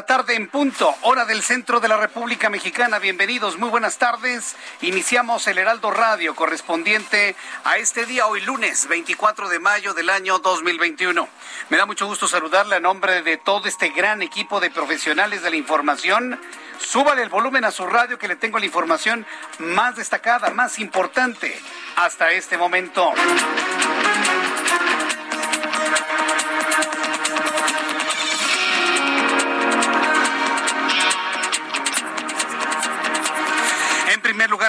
La tarde en punto, hora del centro de la República Mexicana. Bienvenidos, muy buenas tardes. Iniciamos el Heraldo Radio correspondiente a este día, hoy lunes 24 de mayo del año 2021. Me da mucho gusto saludarle a nombre de todo este gran equipo de profesionales de la información. Súbale el volumen a su radio que le tengo la información más destacada, más importante hasta este momento.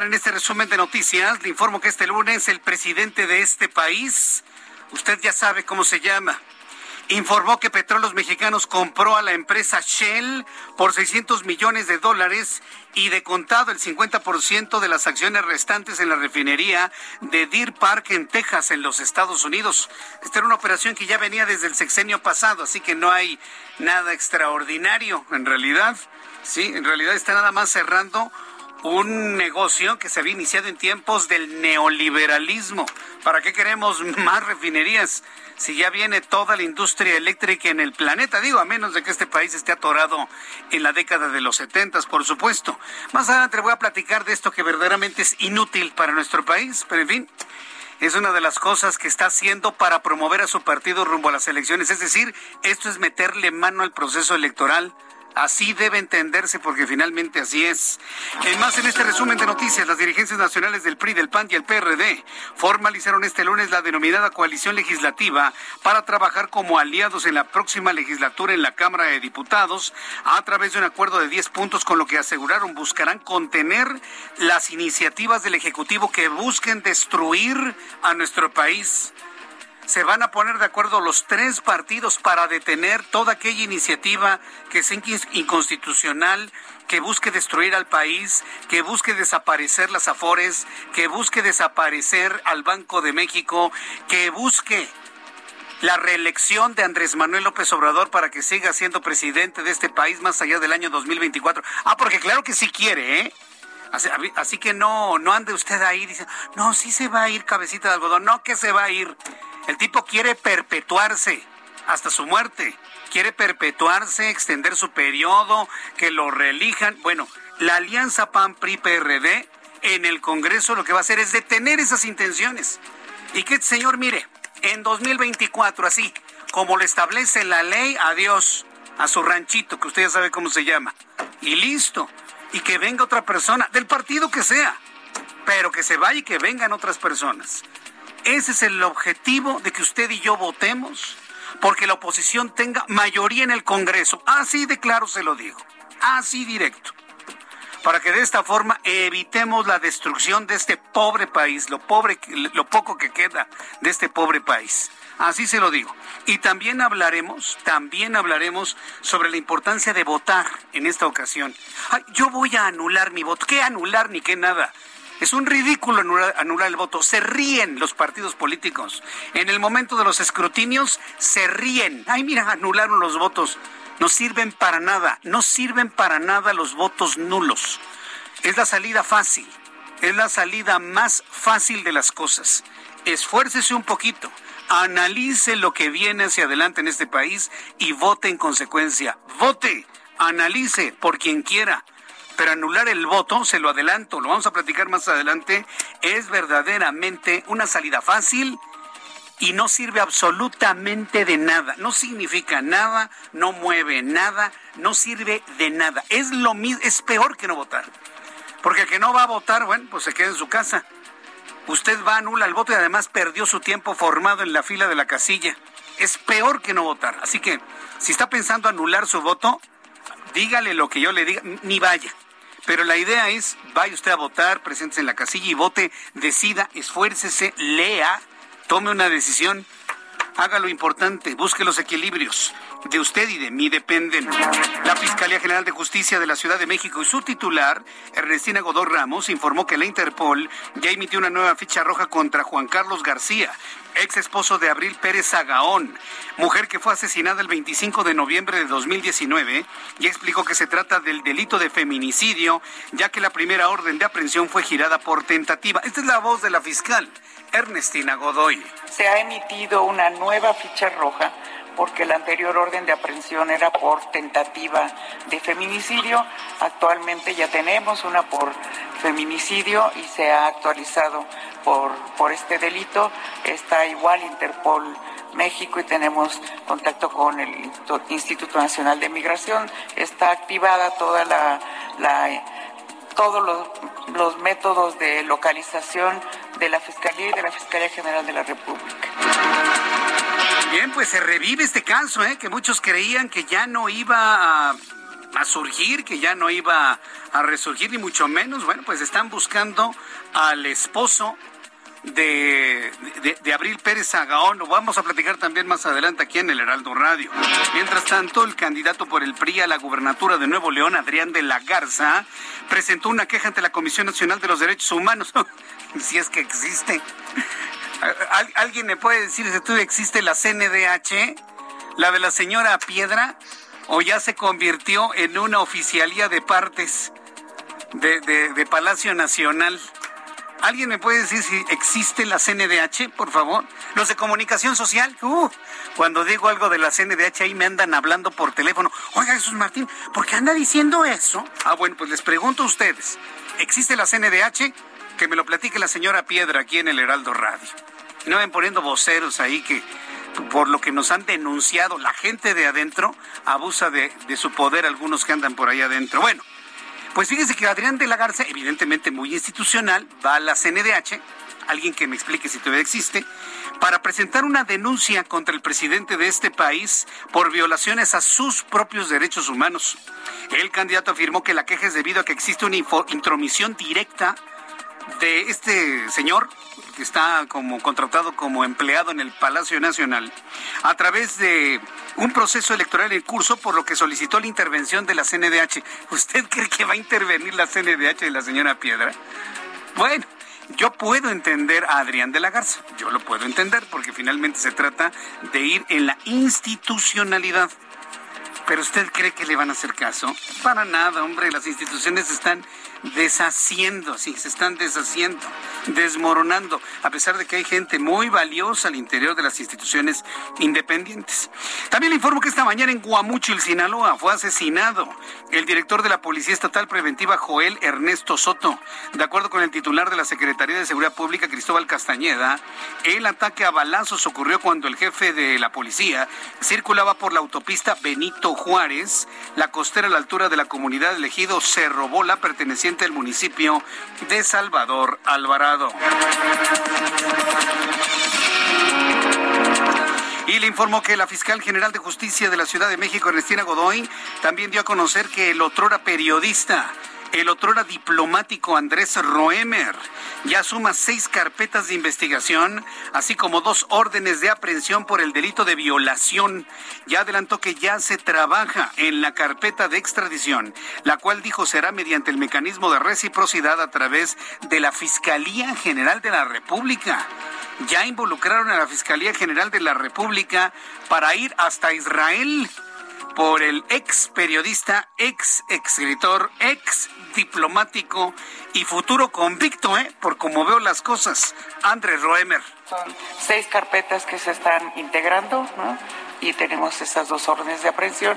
En este resumen de noticias, le informo que este lunes el presidente de este país, usted ya sabe cómo se llama, informó que Petróleos Mexicanos compró a la empresa Shell por 600 millones de dólares y de contado el 50% de las acciones restantes en la refinería de Deer Park en Texas, en los Estados Unidos. Esta era una operación que ya venía desde el sexenio pasado, así que no hay nada extraordinario en realidad. Sí, en realidad está nada más cerrando un negocio que se había iniciado en tiempos del neoliberalismo. ¿Para qué queremos más refinerías si ya viene toda la industria eléctrica en el planeta? Digo, a menos de que este país esté atorado en la década de los setentas, por supuesto. Más adelante voy a platicar de esto que verdaderamente es inútil para nuestro país, pero en fin. Es una de las cosas que está haciendo para promover a su partido rumbo a las elecciones. Es decir, esto es meterle mano al proceso electoral Así debe entenderse porque finalmente así es. En más, en este resumen de noticias, las dirigencias nacionales del PRI, del PAN y el PRD formalizaron este lunes la denominada coalición legislativa para trabajar como aliados en la próxima legislatura en la Cámara de Diputados a través de un acuerdo de 10 puntos con lo que aseguraron buscarán contener las iniciativas del Ejecutivo que busquen destruir a nuestro país se van a poner de acuerdo los tres partidos para detener toda aquella iniciativa que sea inconstitucional, que busque destruir al país, que busque desaparecer las afores, que busque desaparecer al Banco de México, que busque la reelección de Andrés Manuel López Obrador para que siga siendo presidente de este país más allá del año 2024. Ah, porque claro que sí quiere, ¿eh? Así, que no, no ande usted ahí diciendo, no, sí se va a ir cabecita de algodón, no que se va a ir. El tipo quiere perpetuarse hasta su muerte. Quiere perpetuarse, extender su periodo, que lo reelijan. Bueno, la alianza PAN-PRI-PRD en el Congreso lo que va a hacer es detener esas intenciones. Y que, señor, mire, en 2024, así como lo establece la ley, adiós a su ranchito, que usted ya sabe cómo se llama. Y listo. Y que venga otra persona, del partido que sea, pero que se vaya y que vengan otras personas. Ese es el objetivo de que usted y yo votemos, porque la oposición tenga mayoría en el Congreso. Así de claro se lo digo, así directo. Para que de esta forma evitemos la destrucción de este pobre país, lo pobre, lo poco que queda de este pobre país. Así se lo digo. Y también hablaremos, también hablaremos sobre la importancia de votar en esta ocasión. yo voy a anular mi voto. ¿Qué anular ni qué nada? Es un ridículo anular, el voto. Se ríen los partidos políticos. En el momento de los escrutinios se ríen. Ay, mira, anularon los votos. No sirven para nada. No sirven para nada los votos nulos. Es la salida fácil. Es la salida más fácil de las cosas. Esfuércese un poquito analice lo que viene hacia adelante en este país y vote en consecuencia. Vote, analice por quien quiera. Pero anular el voto, se lo adelanto, lo vamos a platicar más adelante, es verdaderamente una salida fácil y no sirve absolutamente de nada. No significa nada, no mueve nada, no sirve de nada. Es lo mismo, es peor que no votar. Porque el que no va a votar, bueno, pues se queda en su casa. Usted va a anular el voto y además perdió su tiempo formado en la fila de la casilla. Es peor que no votar. Así que, si está pensando anular su voto, dígale lo que yo le diga, ni vaya. Pero la idea es, vaya usted a votar, preséntese en la casilla y vote, decida, esfuércese, lea, tome una decisión, haga lo importante, busque los equilibrios. De usted y de mí dependen. La Fiscalía General de Justicia de la Ciudad de México y su titular, Ernestina Godoy Ramos, informó que la Interpol ya emitió una nueva ficha roja contra Juan Carlos García, ex esposo de Abril Pérez Zagaón, mujer que fue asesinada el 25 de noviembre de 2019, y explicó que se trata del delito de feminicidio, ya que la primera orden de aprehensión fue girada por tentativa. Esta es la voz de la fiscal, Ernestina Godoy. Se ha emitido una nueva ficha roja porque la anterior orden de aprehensión era por tentativa de feminicidio. Actualmente ya tenemos una por feminicidio y se ha actualizado por, por este delito. Está igual Interpol México y tenemos contacto con el Instituto Nacional de Migración. Está activada toda la, todos los métodos de localización de la Fiscalía y de la Fiscalía General de la República. Bien, pues se revive este caso, ¿eh? que muchos creían que ya no iba a, a, surgir, que ya no iba a resurgir, ni mucho menos. Bueno, pues están buscando al esposo de, de, Abril Pérez Agaón. Lo vamos a platicar también más adelante aquí en el Heraldo Radio. Mientras tanto, el candidato por el PRI a la gubernatura de Nuevo León, Adrián de la Garza, presentó una queja ante la Comisión Nacional de los Derechos Humanos, si es que existe. ¿Alguien me puede decir si todavía existe la CNDH, la de la señora Piedra, o ya se convirtió en una oficialía de partes de, de Palacio Nacional? ¿Alguien me puede decir si existe la CNDH, por favor? Los de comunicación social, uh, cuando digo algo de la CNDH ahí me andan hablando por teléfono. Oiga, Jesús Martín, ¿por qué anda diciendo eso? Ah, bueno, pues les pregunto a ustedes, ¿existe la CNDH? Que me lo platique la señora Piedra aquí en el Heraldo Radio. Y no ven poniendo voceros ahí que por lo que nos han denunciado la gente de adentro, abusa de, de su poder algunos que andan por ahí adentro. Bueno, pues fíjense que Adrián de la Garza, evidentemente muy institucional, va a la CNDH, alguien que me explique si todavía existe, para presentar una denuncia contra el presidente de este país por violaciones a sus propios derechos humanos. El candidato afirmó que la queja es debido a que existe una intromisión directa de este señor que está como contratado como empleado en el Palacio Nacional a través de un proceso electoral en curso por lo que solicitó la intervención de la CNDH. ¿Usted cree que va a intervenir la CNDH de la señora Piedra? Bueno, yo puedo entender a Adrián de la Garza, yo lo puedo entender porque finalmente se trata de ir en la institucionalidad. ¿Pero usted cree que le van a hacer caso? Para nada, hombre, las instituciones están deshaciendo, sí, se están deshaciendo, desmoronando, a pesar de que hay gente muy valiosa al interior de las instituciones independientes. También le informo que esta mañana en Guamuchil, Sinaloa, fue asesinado el director de la Policía Estatal Preventiva, Joel Ernesto Soto. De acuerdo con el titular de la Secretaría de Seguridad Pública, Cristóbal Castañeda, el ataque a balazos ocurrió cuando el jefe de la policía circulaba por la autopista Benito Juárez, la costera a la altura de la comunidad elegido Cerro Bola, perteneciente del municipio de Salvador Alvarado. Y le informó que la fiscal general de justicia de la Ciudad de México, Ernestina Godoy, también dio a conocer que el otrora periodista el otrora diplomático Andrés Roemer ya suma seis carpetas de investigación, así como dos órdenes de aprehensión por el delito de violación. Ya adelantó que ya se trabaja en la carpeta de extradición, la cual dijo será mediante el mecanismo de reciprocidad a través de la Fiscalía General de la República. Ya involucraron a la Fiscalía General de la República para ir hasta Israel por el ex periodista, ex escritor, ex diplomático y futuro convicto, ¿eh? por como veo las cosas, Andrés Roemer. son seis carpetas que se están integrando, Y tenemos estas dos órdenes de aprehensión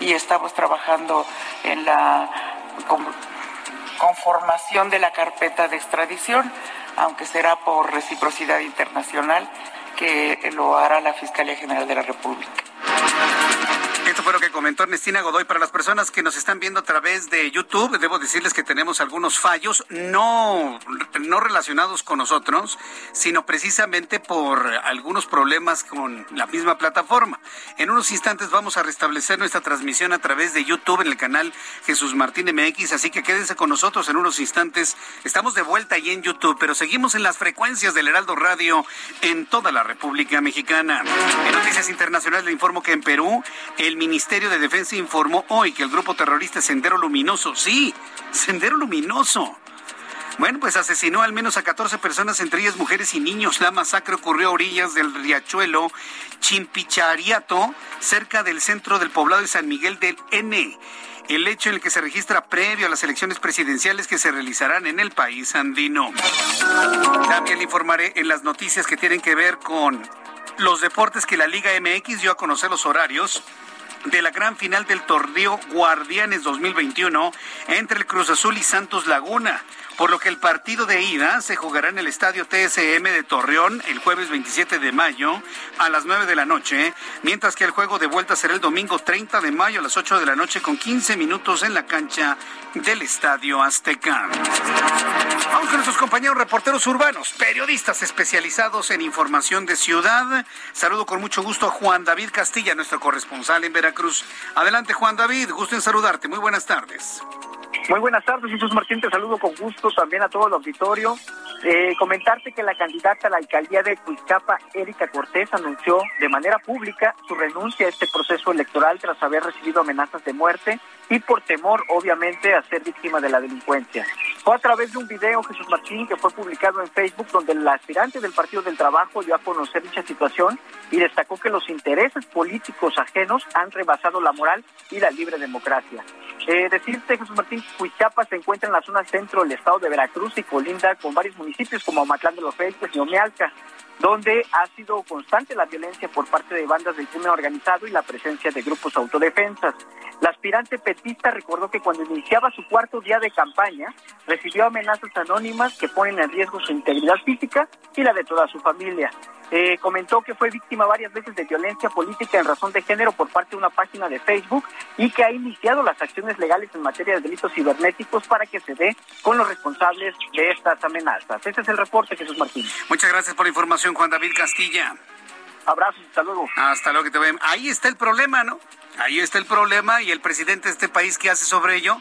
y estamos trabajando en la conformación de la carpeta de extradición, aunque será por reciprocidad internacional que lo hará la Fiscalía General de la República. Fue lo que comentó Ernestina Godoy. Para las personas que nos están viendo a través de YouTube, debo decirles que tenemos algunos fallos, no, no relacionados con nosotros, sino precisamente por algunos problemas con la misma plataforma. En unos instantes vamos a restablecer nuestra transmisión a través de YouTube en el canal Jesús Martín MX, así que quédense con nosotros en unos instantes. Estamos de vuelta ahí en YouTube, pero seguimos en las frecuencias del Heraldo Radio en toda la República Mexicana. En noticias internacionales le informo que en Perú el Ministerio de Defensa informó hoy que el grupo terrorista Sendero Luminoso, sí, Sendero Luminoso, bueno, pues asesinó al menos a 14 personas, entre ellas mujeres y niños. La masacre ocurrió a orillas del riachuelo Chimpichariato, cerca del centro del poblado de San Miguel del N. El hecho en el que se registra previo a las elecciones presidenciales que se realizarán en el país andino. También le informaré en las noticias que tienen que ver con los deportes que la Liga MX dio a conocer los horarios de la gran final del torneo Guardianes 2021 entre el Cruz Azul y Santos Laguna por lo que el partido de ida se jugará en el estadio TSM de Torreón el jueves 27 de mayo a las 9 de la noche, mientras que el juego de vuelta será el domingo 30 de mayo a las 8 de la noche con 15 minutos en la cancha del Estadio Azteca. Vamos con nuestros compañeros reporteros urbanos, periodistas especializados en información de ciudad. Saludo con mucho gusto a Juan David Castilla, nuestro corresponsal en Veracruz. Adelante Juan David, gusto en saludarte. Muy buenas tardes. Muy buenas tardes, Jesús Martín, te saludo con gusto también a todo el auditorio. Eh, comentarte que la candidata a la alcaldía de Cuizcapa, Erika Cortés, anunció de manera pública su renuncia a este proceso electoral tras haber recibido amenazas de muerte y por temor, obviamente, a ser víctima de la delincuencia. Fue a través de un video, Jesús Martín, que fue publicado en Facebook, donde el aspirante del Partido del Trabajo dio a conocer dicha situación y destacó que los intereses políticos ajenos han rebasado la moral y la libre democracia. Eh, decirte, Jesús Martín, Cuizcapa se encuentra en la zona centro del estado de Veracruz y colinda con varios municipios como Amatlán de los Reyes y Omealca donde ha sido constante la violencia por parte de bandas del crimen organizado y la presencia de grupos autodefensas. La aspirante petista recordó que cuando iniciaba su cuarto día de campaña, recibió amenazas anónimas que ponen en riesgo su integridad física y la de toda su familia. Eh, comentó que fue víctima varias veces de violencia política en razón de género por parte de una página de Facebook y que ha iniciado las acciones legales en materia de delitos cibernéticos para que se dé con los responsables de estas amenazas. Este es el reporte, Jesús Martín. Muchas gracias por la información, Juan David Castilla. Abrazos, hasta luego. Hasta luego que te ven. Ahí está el problema, ¿no? Ahí está el problema y el presidente de este país, ¿qué hace sobre ello?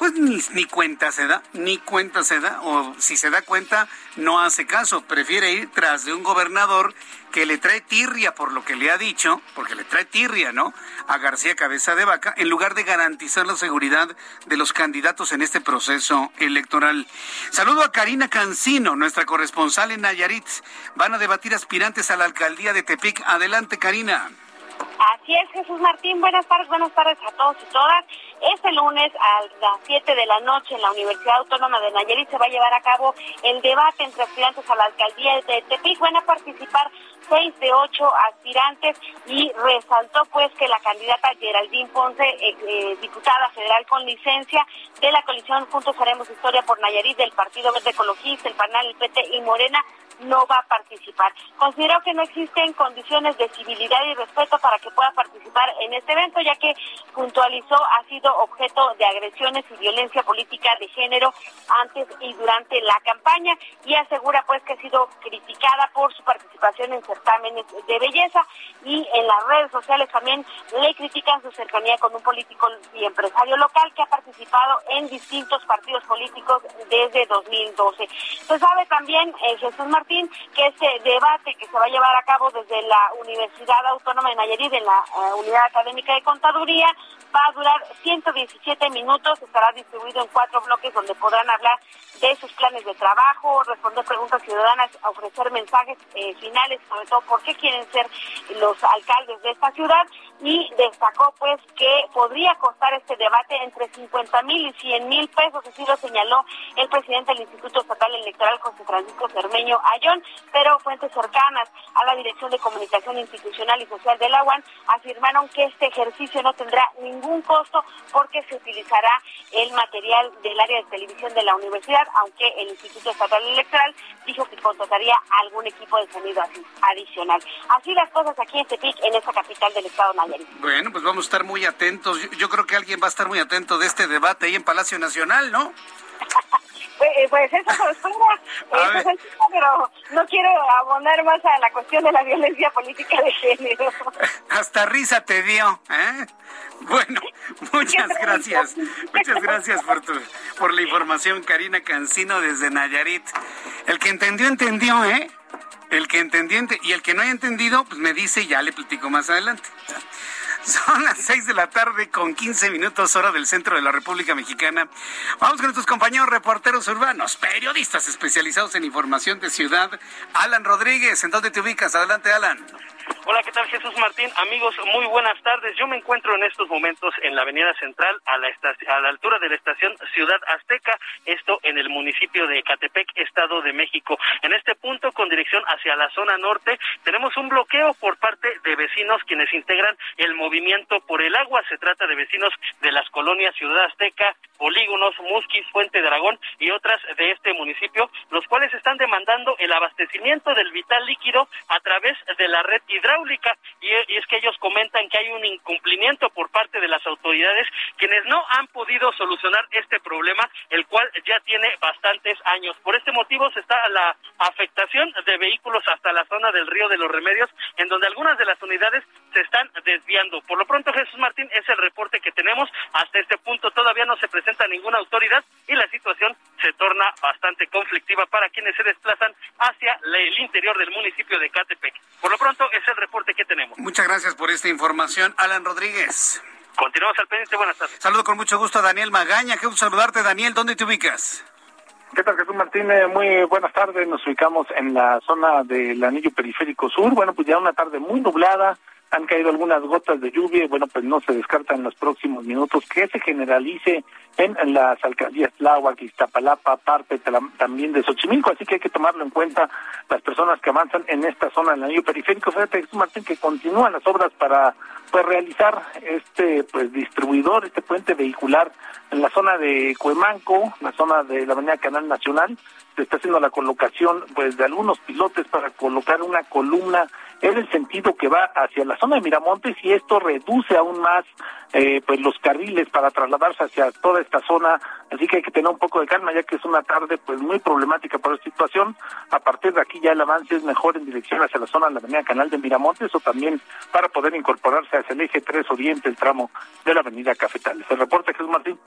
Pues ni, ni, cuenta se da, ni cuenta se da, o si se da cuenta, no hace caso, prefiere ir tras de un gobernador que le trae tirria por lo que le ha dicho, porque le trae tirria, ¿no? A García Cabeza de Vaca, en lugar de garantizar la seguridad de los candidatos en este proceso electoral. Saludo a Karina Cancino, nuestra corresponsal en Nayarit. Van a debatir aspirantes a la alcaldía de Tepic. Adelante, Karina. Así es, Jesús Martín. Buenas tardes, buenas tardes a todos y todas. Este lunes a las 7 de la noche en la Universidad Autónoma de Nayarit se va a llevar a cabo el debate entre aspirantes a la alcaldía de Tepic. Van a participar seis de ocho aspirantes y resaltó pues que la candidata Geraldine Ponce, eh, eh, diputada federal con licencia de la coalición Juntos Haremos Historia por Nayarit del Partido Verde Ecologista, el PANAL, el PT y Morena, no va a participar. Considero que no existen condiciones de civilidad y respeto para que pueda participar en este evento, ya que puntualizó ha sido objeto de agresiones y violencia política de género antes y durante la campaña y asegura pues que ha sido criticada por su participación en certámenes de belleza y en las redes sociales también le critican su cercanía con un político y empresario local que ha participado en distintos partidos políticos desde 2012. Se sabe también, eh, Jesús Martínez, que este debate que se va a llevar a cabo desde la Universidad Autónoma de Nayarit, en la eh, Unidad Académica de Contaduría, va a durar 117 minutos, estará distribuido en cuatro bloques donde podrán hablar de sus planes de trabajo, responder preguntas ciudadanas, ofrecer mensajes eh, finales, sobre todo por qué quieren ser los alcaldes de esta ciudad. Y destacó pues que podría costar este debate entre 50 mil y 100 mil pesos, así lo señaló el presidente del Instituto Estatal Electoral, José Francisco Cermeño Ayón, pero fuentes cercanas a la Dirección de Comunicación Institucional y Social de la UAN afirmaron que este ejercicio no tendrá ningún costo porque se utilizará el material del área de televisión de la universidad, aunque el Instituto Estatal Electoral dijo que contrataría algún equipo de sonido adicional. Así las cosas aquí en Tepic, en esta capital del estado Nayarit. Bueno, pues vamos a estar muy atentos. Yo, creo que alguien va a estar muy atento de este debate ahí en Palacio Nacional, ¿no? Pues, eh, pues, eso se espera, pero no quiero abonar más a la cuestión de la violencia política de género. Hasta risa te dio, ¿eh? Bueno, muchas gracias. Muchas gracias por, tu, por la información, Karina Cancino desde Nayarit. El que entendió, entendió, ¿eh? El que entendió, y el que no haya entendido, pues me dice y ya le platico más adelante. Son las 6 de la tarde con 15 minutos hora del centro de la República Mexicana. Vamos con nuestros compañeros reporteros urbanos, periodistas especializados en información de ciudad. Alan Rodríguez, ¿en dónde te ubicas? Adelante, Alan. Hola, ¿qué tal Jesús Martín? Amigos, muy buenas tardes. Yo me encuentro en estos momentos en la Avenida Central, a la, a la altura de la estación Ciudad Azteca, esto en el municipio de Catepec, Estado de México. En este punto, con dirección hacia la zona norte, tenemos un bloqueo por parte de vecinos quienes integran el movimiento por el agua. Se trata de vecinos de las colonias Ciudad Azteca, Polígonos, Musquis, Fuente de Aragón y otras de este municipio, los cuales están demandando el abastecimiento del vital líquido a través de la red hidráulica y, es que ellos comentan que hay un incumplimiento por parte de las autoridades quienes no han podido solucionar este problema, el cual ya tiene bastantes años. Por este motivo se está la afectación de vehículos hasta la zona del río de los Remedios, en donde algunas de las unidades se están desviando. Por lo pronto, Jesús Martín, es el reporte que tenemos. Hasta este punto todavía no se presenta ninguna autoridad y la situación se torna bastante conflictiva para quienes se desplazan hacia el interior del municipio de Catepec. Por lo pronto, es el reporte que tenemos. Muchas gracias por esta información, Alan Rodríguez. Continuamos al pendiente, buenas tardes. Saludo con mucho gusto a Daniel Magaña. Qué gusto saludarte, Daniel. ¿Dónde te ubicas? ¿Qué tal, Jesús Martínez? Muy buenas tardes. Nos ubicamos en la zona del anillo periférico sur. Bueno, pues ya una tarde muy nublada, han caído algunas gotas de lluvia bueno, pues no se descarta en los próximos minutos que se generalice en, las alcaldías Tláhuac, Iztapalapa, parte también de Xochimilco, así que hay que tomarlo en cuenta las personas que avanzan en esta zona del anillo periférico. Fíjate, Martín, que continúan las obras para pues realizar este pues distribuidor, este puente vehicular en la zona de Cuemanco, la zona de la avenida Canal Nacional, se está haciendo la colocación pues de algunos pilotes para colocar una columna en el sentido que va hacia la zona de Miramontes y esto reduce aún más eh, pues los carriles para trasladarse hacia toda esta zona, así que hay que tener un poco de calma ya que es una tarde pues muy problemática por esta situación. A partir de aquí ya el avance es mejor en dirección hacia la zona de la avenida Canal de Miramontes o también para poder incorporarse hacia el eje 3 Oriente, el tramo de la avenida Cafetales. El reporte Jesús Martín.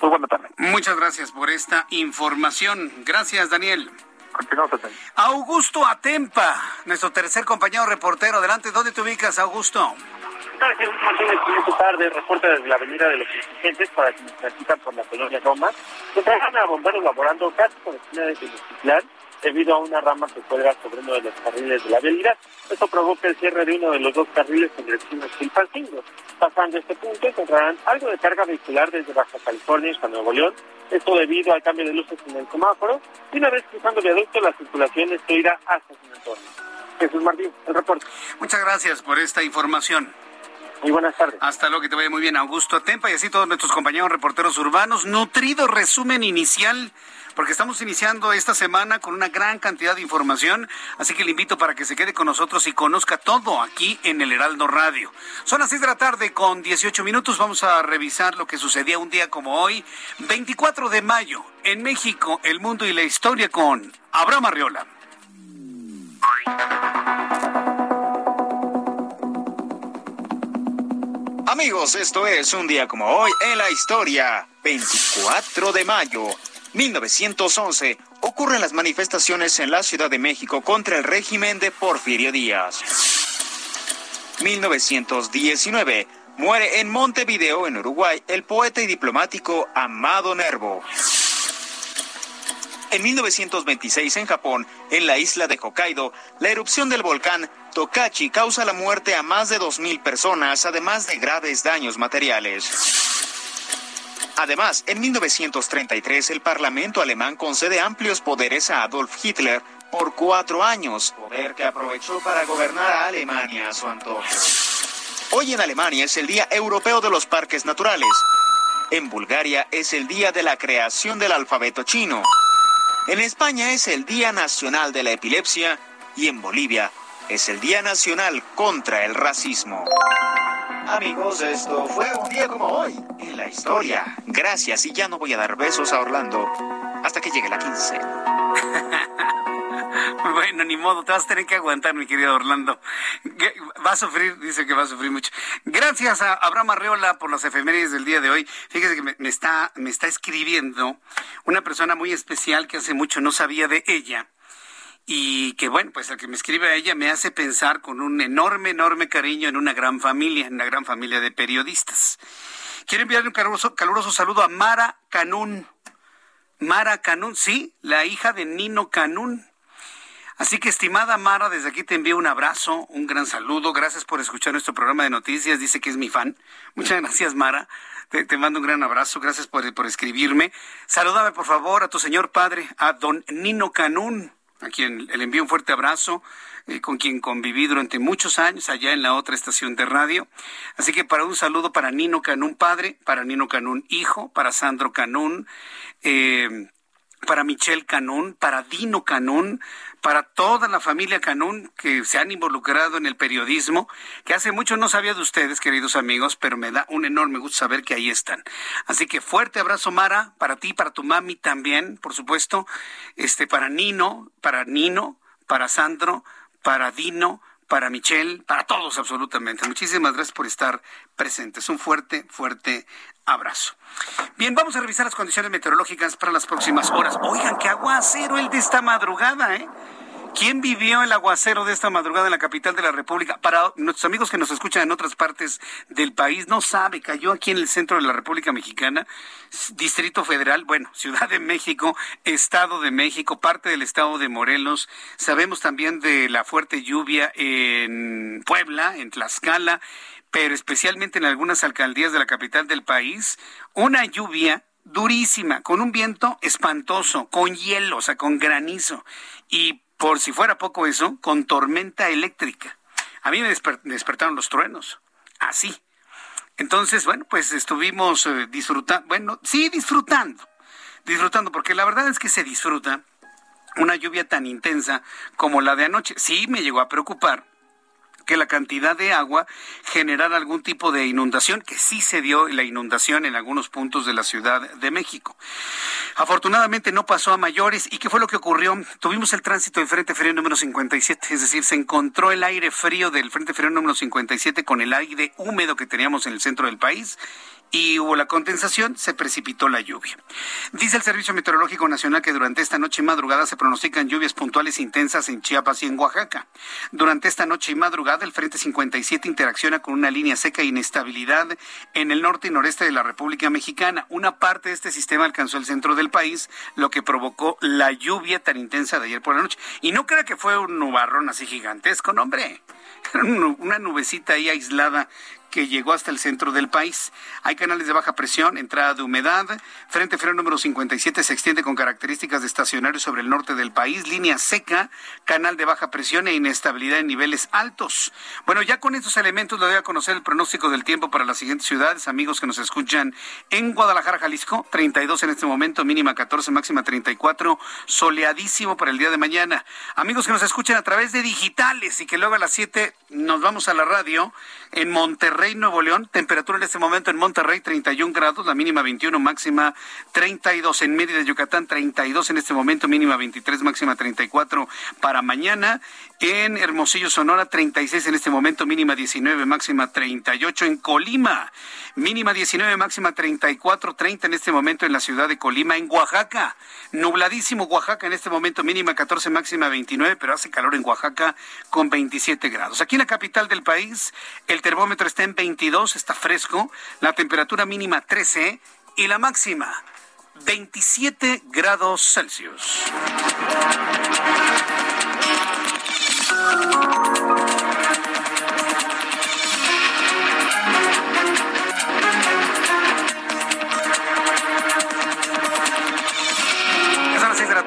Muy buena tarde. Muchas gracias por esta información. Gracias, Daniel. Continuamos Augusto Atempa, nuestro tercer compañero reportero. Adelante, ¿dónde te ubicas, Augusto? Jesús Martínez, esta tarde reporta desde la avenida de los insurgentes para quienes transitan por la colonia Roma. Se trabajan a bomberos laborando casi con de ciclar debido a una rama que cuelga sobre uno de los carriles de la vialidad. Esto provoca el cierre de uno de los dos carriles en dirección Chilpancingo. Pasando este punto encontrarán algo de carga vehicular desde Baja California hasta Nuevo León. Esto debido al cambio de luces en el semáforo. Y una vez cruzando el viaducto, la circulación irá hasta su entorno. Jesús Martín, el reporte. Muchas gracias por esta información. Muy buenas tardes. Hasta luego, que te vaya muy bien, Augusto Atempa, y así todos nuestros compañeros reporteros urbanos. Nutrido resumen inicial, porque estamos iniciando esta semana con una gran cantidad de información, así que le invito para que se quede con nosotros y conozca todo aquí en el Heraldo Radio. Son las 6 de la tarde con 18 minutos, vamos a revisar lo que sucedía un día como hoy, 24 de mayo, en México, el mundo y la historia con Abraham Arriola. Amigos, esto es un día como hoy en la historia. 24 de mayo 1911 ocurren las manifestaciones en la Ciudad de México contra el régimen de Porfirio Díaz. 1919 muere en Montevideo, en Uruguay, el poeta y diplomático Amado Nervo. En 1926 en Japón, en la isla de Hokkaido, la erupción del volcán Tokachi causa la muerte a más de 2.000 personas, además de graves daños materiales. Además, en 1933 el Parlamento alemán concede amplios poderes a Adolf Hitler por cuatro años, poder que aprovechó para gobernar a Alemania a su antojo. Hoy en Alemania es el Día Europeo de los Parques Naturales. En Bulgaria es el Día de la Creación del Alfabeto Chino. En España es el Día Nacional de la Epilepsia y en Bolivia es el Día Nacional contra el Racismo. Amigos, esto fue un día como hoy en la historia. Gracias y ya no voy a dar besos a Orlando hasta que llegue la quincena. Bueno, ni modo, te vas a tener que aguantar, mi querido Orlando. Va a sufrir, dice que va a sufrir mucho. Gracias a Abraham Arreola por las efemérides del día de hoy. Fíjese que me, está, me está escribiendo una persona muy especial que hace mucho no sabía de ella y que bueno, pues el que me escribe a ella me hace pensar con un enorme, enorme cariño en una gran familia, en una gran familia de periodistas. Quiero enviarle un caluroso, caluroso saludo a Mara Canún. Mara Canún, sí, la hija de Nino Canún. Así que, estimada Mara, desde aquí te envío un abrazo, un gran saludo. Gracias por escuchar nuestro programa de noticias. Dice que es mi fan. Muchas gracias, Mara. Te, mando un gran abrazo. Gracias por, por escribirme. Salúdame, por favor, a tu señor padre, a don Nino Canún, a quien le envío un fuerte abrazo, eh, con quien conviví durante muchos años allá en la otra estación de radio. Así que para un saludo para Nino Canún padre, para Nino Canún hijo, para Sandro Canún, eh, para Michelle Canún, para Dino Canún, para toda la familia Canún que se han involucrado en el periodismo, que hace mucho no sabía de ustedes, queridos amigos, pero me da un enorme gusto saber que ahí están. Así que fuerte abrazo, Mara, para ti, para tu mami también, por supuesto, este, para Nino, para Nino, para Sandro, para Dino, para Michelle, para todos absolutamente. Muchísimas gracias por estar presentes. Un fuerte, fuerte abrazo. Bien, vamos a revisar las condiciones meteorológicas para las próximas horas. Oigan, qué aguacero el de esta madrugada, ¿eh? ¿Quién vivió el aguacero de esta madrugada en la capital de la República? Para nuestros amigos que nos escuchan en otras partes del país, no sabe, cayó aquí en el centro de la República Mexicana, Distrito Federal, bueno, Ciudad de México, Estado de México, parte del Estado de Morelos. Sabemos también de la fuerte lluvia en Puebla, en Tlaxcala, pero especialmente en algunas alcaldías de la capital del país, una lluvia durísima, con un viento espantoso, con hielo, o sea, con granizo. Y por si fuera poco eso, con tormenta eléctrica. A mí me despertaron los truenos, así. Entonces, bueno, pues estuvimos eh, disfrutando, bueno, sí, disfrutando, disfrutando, porque la verdad es que se disfruta una lluvia tan intensa como la de anoche. Sí, me llegó a preocupar que la cantidad de agua generara algún tipo de inundación, que sí se dio la inundación en algunos puntos de la Ciudad de México. Afortunadamente no pasó a mayores. ¿Y qué fue lo que ocurrió? Tuvimos el tránsito del Frente Frío número 57, es decir, se encontró el aire frío del Frente Frío número 57 con el aire húmedo que teníamos en el centro del país y hubo la condensación, se precipitó la lluvia. Dice el Servicio Meteorológico Nacional que durante esta noche y madrugada se pronostican lluvias puntuales intensas en Chiapas y en Oaxaca. Durante esta noche y madrugada el Frente 57 interacciona con una línea seca e inestabilidad en el norte y noreste de la República Mexicana. Una parte de este sistema alcanzó el centro del país, lo que provocó la lluvia tan intensa de ayer por la noche. Y no crea que fue un nubarrón así gigantesco, no hombre. Una nubecita ahí aislada que llegó hasta el centro del país. Hay canales de baja presión, entrada de humedad. Frente frío número 57 se extiende con características de estacionario sobre el norte del país. Línea seca, canal de baja presión e inestabilidad en niveles altos. Bueno, ya con estos elementos le doy a conocer el pronóstico del tiempo para las siguientes ciudades. Amigos que nos escuchan en Guadalajara, Jalisco, 32 en este momento, mínima 14, máxima 34. Soleadísimo para el día de mañana. Amigos que nos escuchan a través de digitales y que luego a las 7 nos vamos a la radio en Monterrey, Nuevo León, temperatura en este momento en Monterrey 31 grados, la mínima 21, máxima 32. En Mérida, Yucatán 32 en este momento, mínima 23, máxima 34 para mañana. En Hermosillo, Sonora, 36 en este momento, mínima 19, máxima 38. En Colima, mínima 19, máxima 34, 30 en este momento en la ciudad de Colima. En Oaxaca, nubladísimo Oaxaca en este momento, mínima 14, máxima 29, pero hace calor en Oaxaca con 27 grados. Aquí en la capital del país, el termómetro está en 22, está fresco, la temperatura mínima 13 y la máxima 27 grados Celsius. Es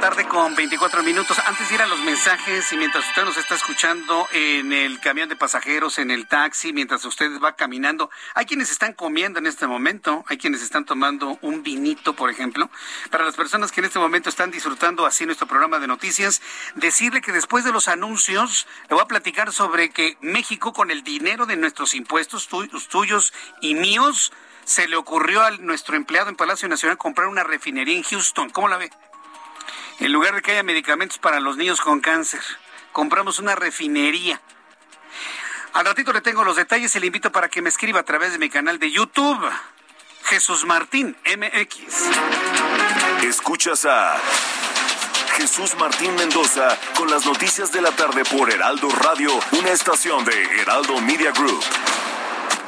tarde con 24 minutos. Antes de ir a los mensajes y mientras usted nos está escuchando en el camión de pasajeros, en el taxi, mientras usted va caminando, hay quienes están comiendo en este momento, hay quienes están tomando un vinito, por ejemplo. Para las personas que en este momento están disfrutando así nuestro programa de noticias, decirle que después de los anuncios, le voy a platicar sobre que México, con el dinero de nuestros impuestos, tuyos y míos, se le ocurrió a nuestro empleado en Palacio Nacional comprar una refinería en Houston. ¿Cómo la ve? En lugar de que haya medicamentos para los niños con cáncer, compramos una refinería. Al ratito le tengo los detalles y le invito para que me escriba a través de mi canal de YouTube. Jesús Martín MX. Escuchas a Jesús Martín Mendoza con las noticias de la tarde por Heraldo Radio, una estación de Heraldo Media Group.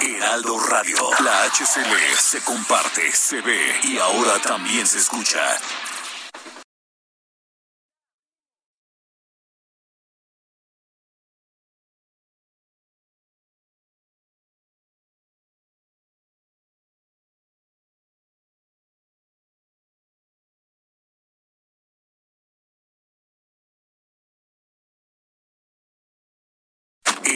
Heraldo Radio, la HCL se comparte, se ve y ahora también se escucha.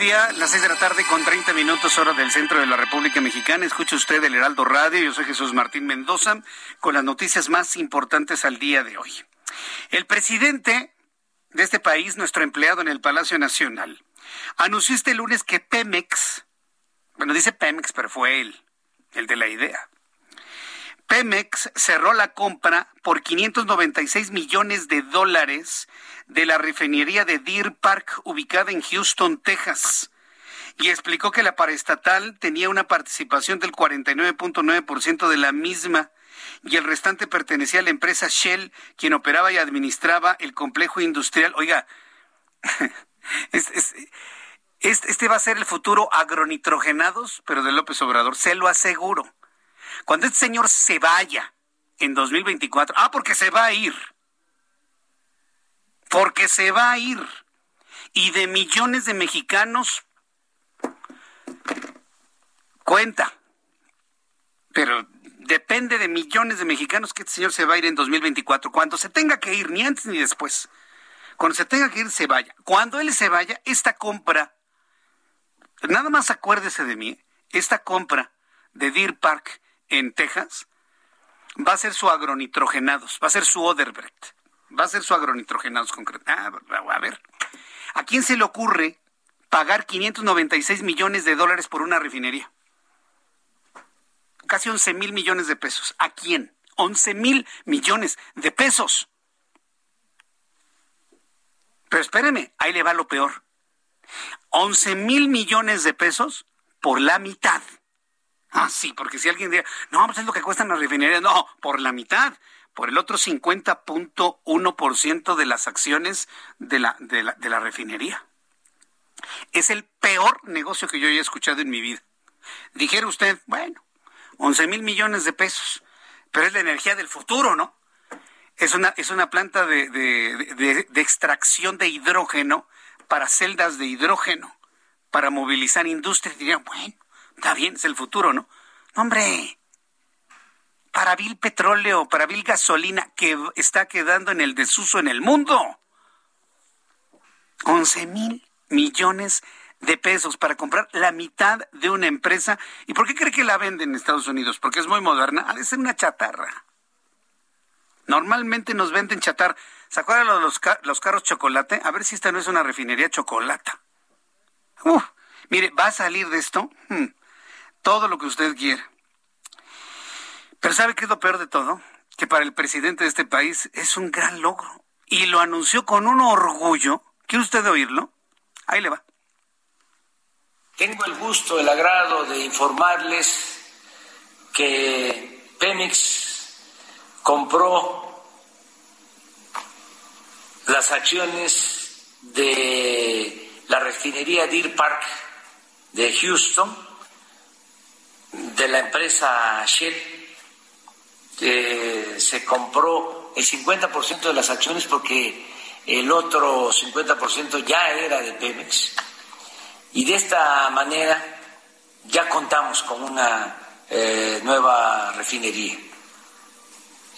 Las seis de la tarde con 30 minutos hora del centro de la República Mexicana. Escucha usted el Heraldo Radio. Yo soy Jesús Martín Mendoza con las noticias más importantes al día de hoy. El presidente de este país, nuestro empleado en el Palacio Nacional, anunció este lunes que Pemex, bueno, dice Pemex, pero fue él, el de la idea. Pemex cerró la compra por 596 millones de dólares de la refinería de Deer Park ubicada en Houston, Texas. Y explicó que la paraestatal tenía una participación del 49.9% de la misma y el restante pertenecía a la empresa Shell, quien operaba y administraba el complejo industrial. Oiga, este va a ser el futuro agronitrogenados, pero de López Obrador, se lo aseguro. Cuando este señor se vaya en 2024, ah, porque se va a ir, porque se va a ir, y de millones de mexicanos, cuenta, pero depende de millones de mexicanos que este señor se va a ir en 2024, cuando se tenga que ir, ni antes ni después. Cuando se tenga que ir, se vaya. Cuando él se vaya, esta compra, nada más acuérdese de mí, esta compra de Deer Park en Texas va a ser su agronitrogenados, va a ser su Oderbrecht, va a ser su agronitrogenados concreto. Ah, a ver, ¿a quién se le ocurre pagar 596 millones de dólares por una refinería? Casi 11 mil millones de pesos. ¿A quién? 11 mil millones de pesos. Pero espéreme, ahí le va lo peor. 11 mil millones de pesos por la mitad. Ah, sí, porque si alguien dice, no, pues es lo que cuestan las refinerías. No, por la mitad, por el otro 50.1% de las acciones de la, de, la, de la refinería. Es el peor negocio que yo haya escuchado en mi vida. Dijera usted, bueno, 11 mil millones de pesos, pero es la energía del futuro, ¿no? Es una, es una planta de, de, extracción de hidrógeno para celdas de hidrógeno, para movilizar industria. Dirían, bueno, Está bien, es el futuro, ¿no? Hombre, para vil petróleo, para vil gasolina que está quedando en el desuso en el mundo. 11 mil millones de pesos para comprar la mitad de una empresa. ¿Y por qué cree que la venden en Estados Unidos? Porque es muy moderna. Ha de ser una chatarra. Normalmente nos venden chatarra. ¿Se acuerdan los, los carros chocolate? A ver si esta no es una refinería chocolata. mire, va a salir de esto. Hmm todo lo que usted quiera. Pero ¿sabe qué es lo peor de todo? Que para el presidente de este país es un gran logro. Y lo anunció con un orgullo. ¿Quiere usted oírlo? Ahí le va. Tengo el gusto, el agrado de informarles que Pemex compró las acciones de la refinería Deer Park de Houston, de la empresa Shell, se compró el 50% de las acciones porque el otro 50% ya era de Pemex. Y de esta manera ya contamos con una eh, nueva refinería.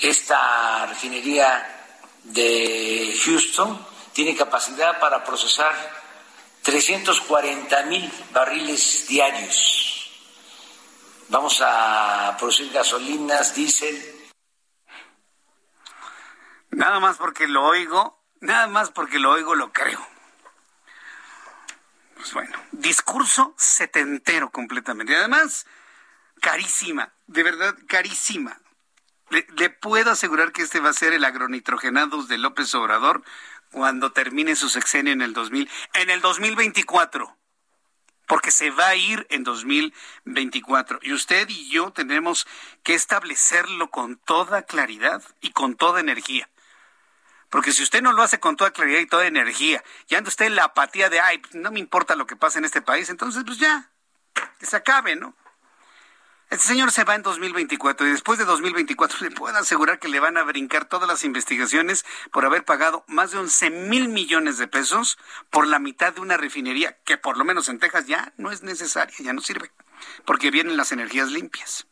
Esta refinería de Houston tiene capacidad para procesar 340 mil barriles diarios. Vamos a producir gasolinas, diésel. Nada más porque lo oigo, nada más porque lo oigo lo creo. Pues bueno, discurso setentero completamente. Y además, carísima, de verdad, carísima. Le, puedo asegurar que este va a ser el agronitrogenados de López Obrador cuando termine su sexenio en el 2000, en el 2024 porque se va a ir en 2024. Y usted y yo tenemos que establecerlo con toda claridad y con toda energía. Porque si usted no lo hace con toda claridad y toda energía, y anda usted en la apatía de, ay, no me importa lo que pasa en este país, entonces pues ya, que se acabe, ¿no? Este señor se va en 2024 y después de 2024 le puedo asegurar que le van a brincar todas las investigaciones por haber pagado más de 11 mil millones de pesos por la mitad de una refinería que por lo menos en Texas ya no es necesaria, ya no sirve, porque vienen las energías limpias.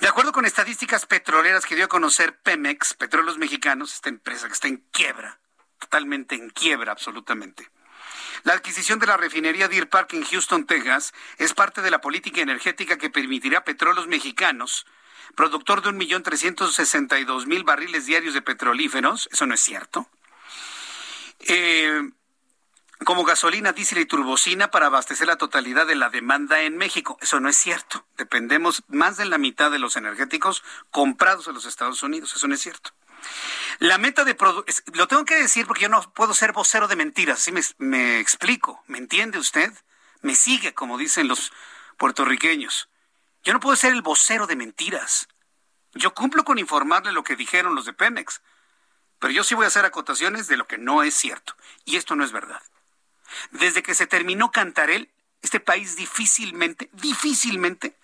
De acuerdo con estadísticas petroleras que dio a conocer Pemex, Petróleos Mexicanos, esta empresa que está en quiebra, totalmente en quiebra absolutamente. La adquisición de la refinería Deer Park en Houston, Texas, es parte de la política energética que permitirá a Petróleos Mexicanos, productor de 1.362.000 barriles diarios de petrolíferos, eso no es cierto, eh, como gasolina, diésel y turbocina para abastecer la totalidad de la demanda en México. Eso no es cierto. Dependemos más de la mitad de los energéticos comprados en los Estados Unidos. Eso no es cierto. La meta de lo tengo que decir porque yo no puedo ser vocero de mentiras, ¿sí me, me explico? ¿Me entiende usted? Me sigue, como dicen los puertorriqueños. Yo no puedo ser el vocero de mentiras. Yo cumplo con informarle lo que dijeron los de Pemex, pero yo sí voy a hacer acotaciones de lo que no es cierto. Y esto no es verdad. Desde que se terminó Cantarel, este país difícilmente, difícilmente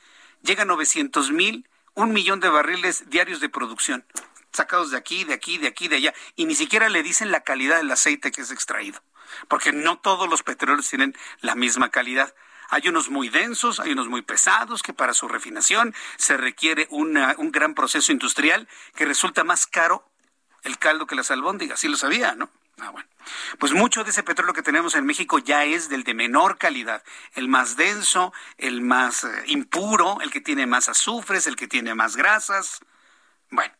llega a 900 mil, un millón de barriles diarios de producción, sacados de aquí, de aquí, de aquí, de allá, y ni siquiera le dicen la calidad del aceite que es extraído, porque no todos los petróleos tienen la misma calidad. Hay unos muy densos, hay unos muy pesados, que para su refinación se requiere un gran proceso industrial que resulta más caro el caldo que las albóndigas. Sí lo sabía, ¿no? Ah, bueno. Pues mucho de ese petróleo que tenemos en México ya es del de menor calidad, el más denso, el más eh, impuro, el que tiene más azufres, el que tiene más grasas. Bueno,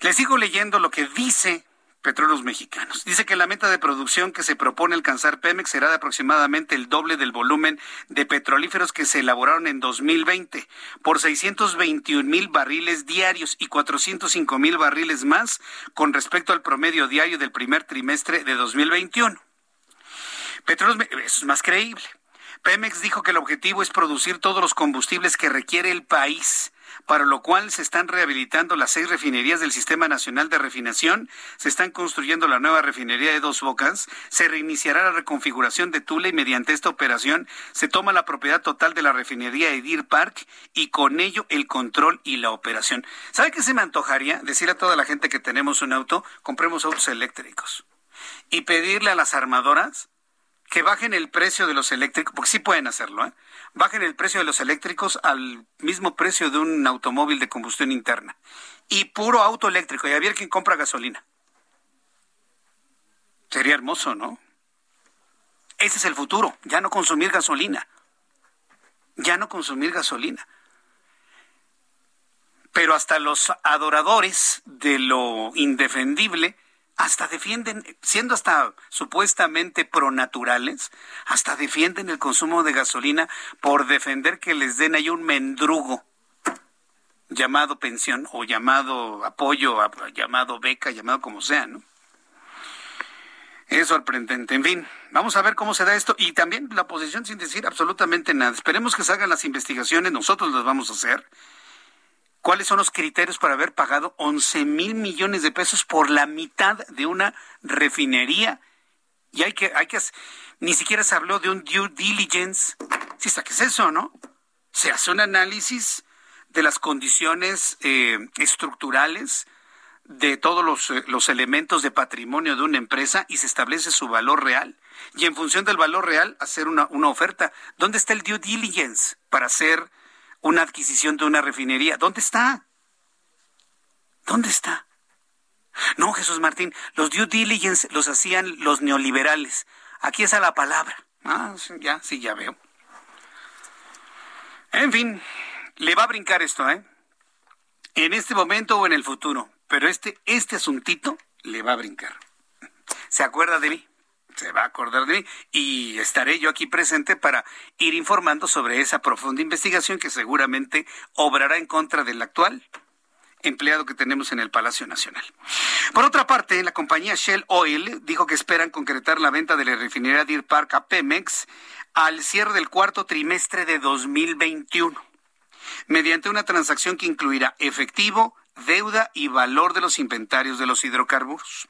les sigo leyendo lo que dice Petróleos Mexicanos. Dice que la meta de producción que se propone alcanzar Pemex será de aproximadamente el doble del volumen de petrolíferos que se elaboraron en 2020, por 621 mil barriles diarios y 405 mil barriles más con respecto al promedio diario del primer trimestre de 2021. Petróleos, eso es más creíble. Pemex dijo que el objetivo es producir todos los combustibles que requiere el país para lo cual se están rehabilitando las seis refinerías del Sistema Nacional de Refinación, se están construyendo la nueva refinería de Dos Bocas, se reiniciará la reconfiguración de Tula y mediante esta operación se toma la propiedad total de la refinería de Deer Park y con ello el control y la operación. ¿Sabe qué se me antojaría? Decir a toda la gente que tenemos un auto, compremos autos eléctricos y pedirle a las armadoras que bajen el precio de los eléctricos, porque sí pueden hacerlo, ¿eh? Bajen el precio de los eléctricos al mismo precio de un automóvil de combustión interna. Y puro auto eléctrico, y a ver quién compra gasolina. Sería hermoso, ¿no? Ese es el futuro, ya no consumir gasolina. Ya no consumir gasolina. Pero hasta los adoradores de lo indefendible hasta defienden, siendo hasta supuestamente pronaturales, hasta defienden el consumo de gasolina por defender que les den ahí un mendrugo llamado pensión o llamado apoyo, llamado beca, llamado como sea, ¿no? Es sorprendente. En fin, vamos a ver cómo se da esto. Y también la oposición sin decir absolutamente nada. Esperemos que salgan las investigaciones, nosotros las vamos a hacer ¿Cuáles son los criterios para haber pagado 11 mil millones de pesos por la mitad de una refinería? Y hay que, hay que, ni siquiera se habló de un due diligence. Sí, está, ¿qué es eso, no? Se hace un análisis de las condiciones eh, estructurales de todos los, eh, los, elementos de patrimonio de una empresa y se establece su valor real. Y en función del valor real, hacer una, una oferta. ¿Dónde está el due diligence para hacer una adquisición de una refinería. ¿Dónde está? ¿Dónde está? No, Jesús Martín, los due diligence los hacían los neoliberales. Aquí está la palabra. Ah, ya, sí, ya veo. En fin, le va a brincar esto, ¿eh? En este momento o en el futuro. Pero este, este asuntito le va a brincar. ¿Se acuerda de mí? Se va a acordar de mí y estaré yo aquí presente para ir informando sobre esa profunda investigación que seguramente obrará en contra del actual empleado que tenemos en el Palacio Nacional. Por otra parte, la compañía Shell Oil dijo que esperan concretar la venta de la refinería Deer Park a Pemex al cierre del cuarto trimestre de 2021, mediante una transacción que incluirá efectivo, deuda y valor de los inventarios de los hidrocarburos.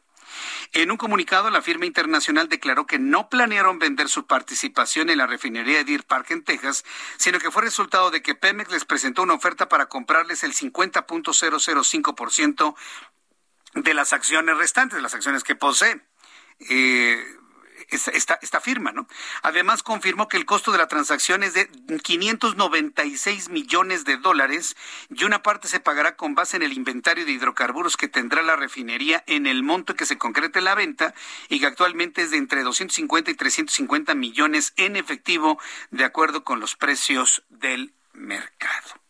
En un comunicado, la firma internacional declaró que no planearon vender su participación en la refinería de Deer Park en Texas, sino que fue resultado de que Pemex les presentó una oferta para comprarles el 50.005% de las acciones restantes, de las acciones que posee. Eh, esta, firma, ¿no? Además, confirmó que el costo de la transacción es de 596 millones de dólares y una parte se pagará con base en el inventario de hidrocarburos que tendrá la refinería en el monto que se concrete la venta y que actualmente es de entre 250 y 350 millones en efectivo, de acuerdo con los precios del mercado.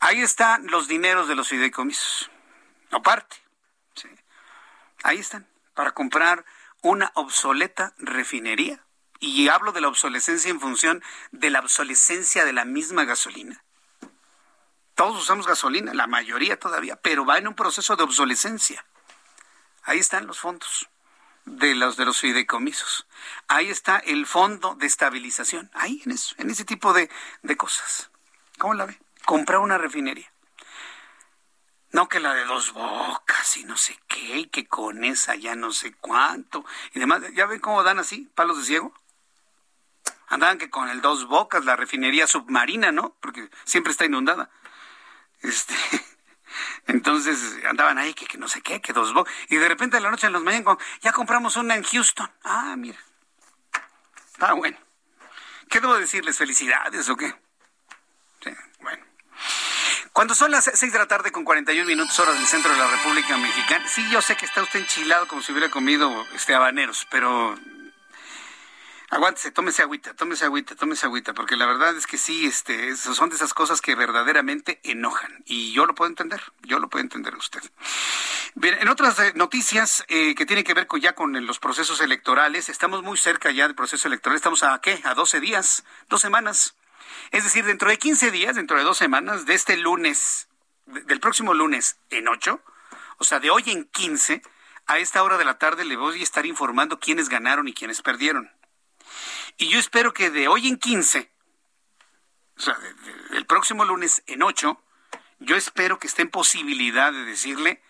Ahí están los dineros de los fideicomisos, aparte. Sí. Ahí están, para comprar una obsoleta refinería. Y hablo de la obsolescencia en función de la obsolescencia de la misma gasolina. Todos usamos gasolina, la mayoría todavía, pero va en un proceso de obsolescencia. Ahí están los fondos de los de los fideicomisos. Ahí está el fondo de estabilización. Ahí en ese tipo de, de cosas. ¿Cómo la ve? Comprar una refinería. No que la de dos bocas y no sé qué, y que con esa ya no sé cuánto. Y demás, ¿ya ven cómo dan así, palos de ciego? Andaban que con el dos bocas, la refinería submarina, ¿no? Porque siempre está inundada. Este, entonces andaban ahí que, que no sé qué, que dos bocas. Y de repente a la noche en los mañanas, ya compramos una en Houston. Ah, mira. Está bueno. ¿Qué debo decirles? ¿Felicidades o qué? Sí, bueno. Cuando son las 6 de la tarde con 41 minutos horas del centro de la República Mexicana, sí, yo sé que está usted enchilado como si hubiera comido este habaneros, pero aguántese, tómese agüita, tómese agüita, tómese agüita, porque la verdad es que sí, este, son de esas cosas que verdaderamente enojan. Y yo lo puedo entender, yo lo puedo entender usted. Bien, en otras eh, noticias eh, que tienen que ver con, ya con los procesos electorales, estamos muy cerca ya del proceso electoral, estamos a qué, a 12 días, dos semanas. Es decir, dentro de 15 días, dentro de dos semanas, de este lunes, del próximo lunes en 8, o sea, de hoy en 15, a esta hora de la tarde le voy a estar informando quiénes ganaron y quiénes perdieron. Y yo espero que de hoy en 15, o sea, del próximo lunes en 8, yo espero que esté en posibilidad de decirle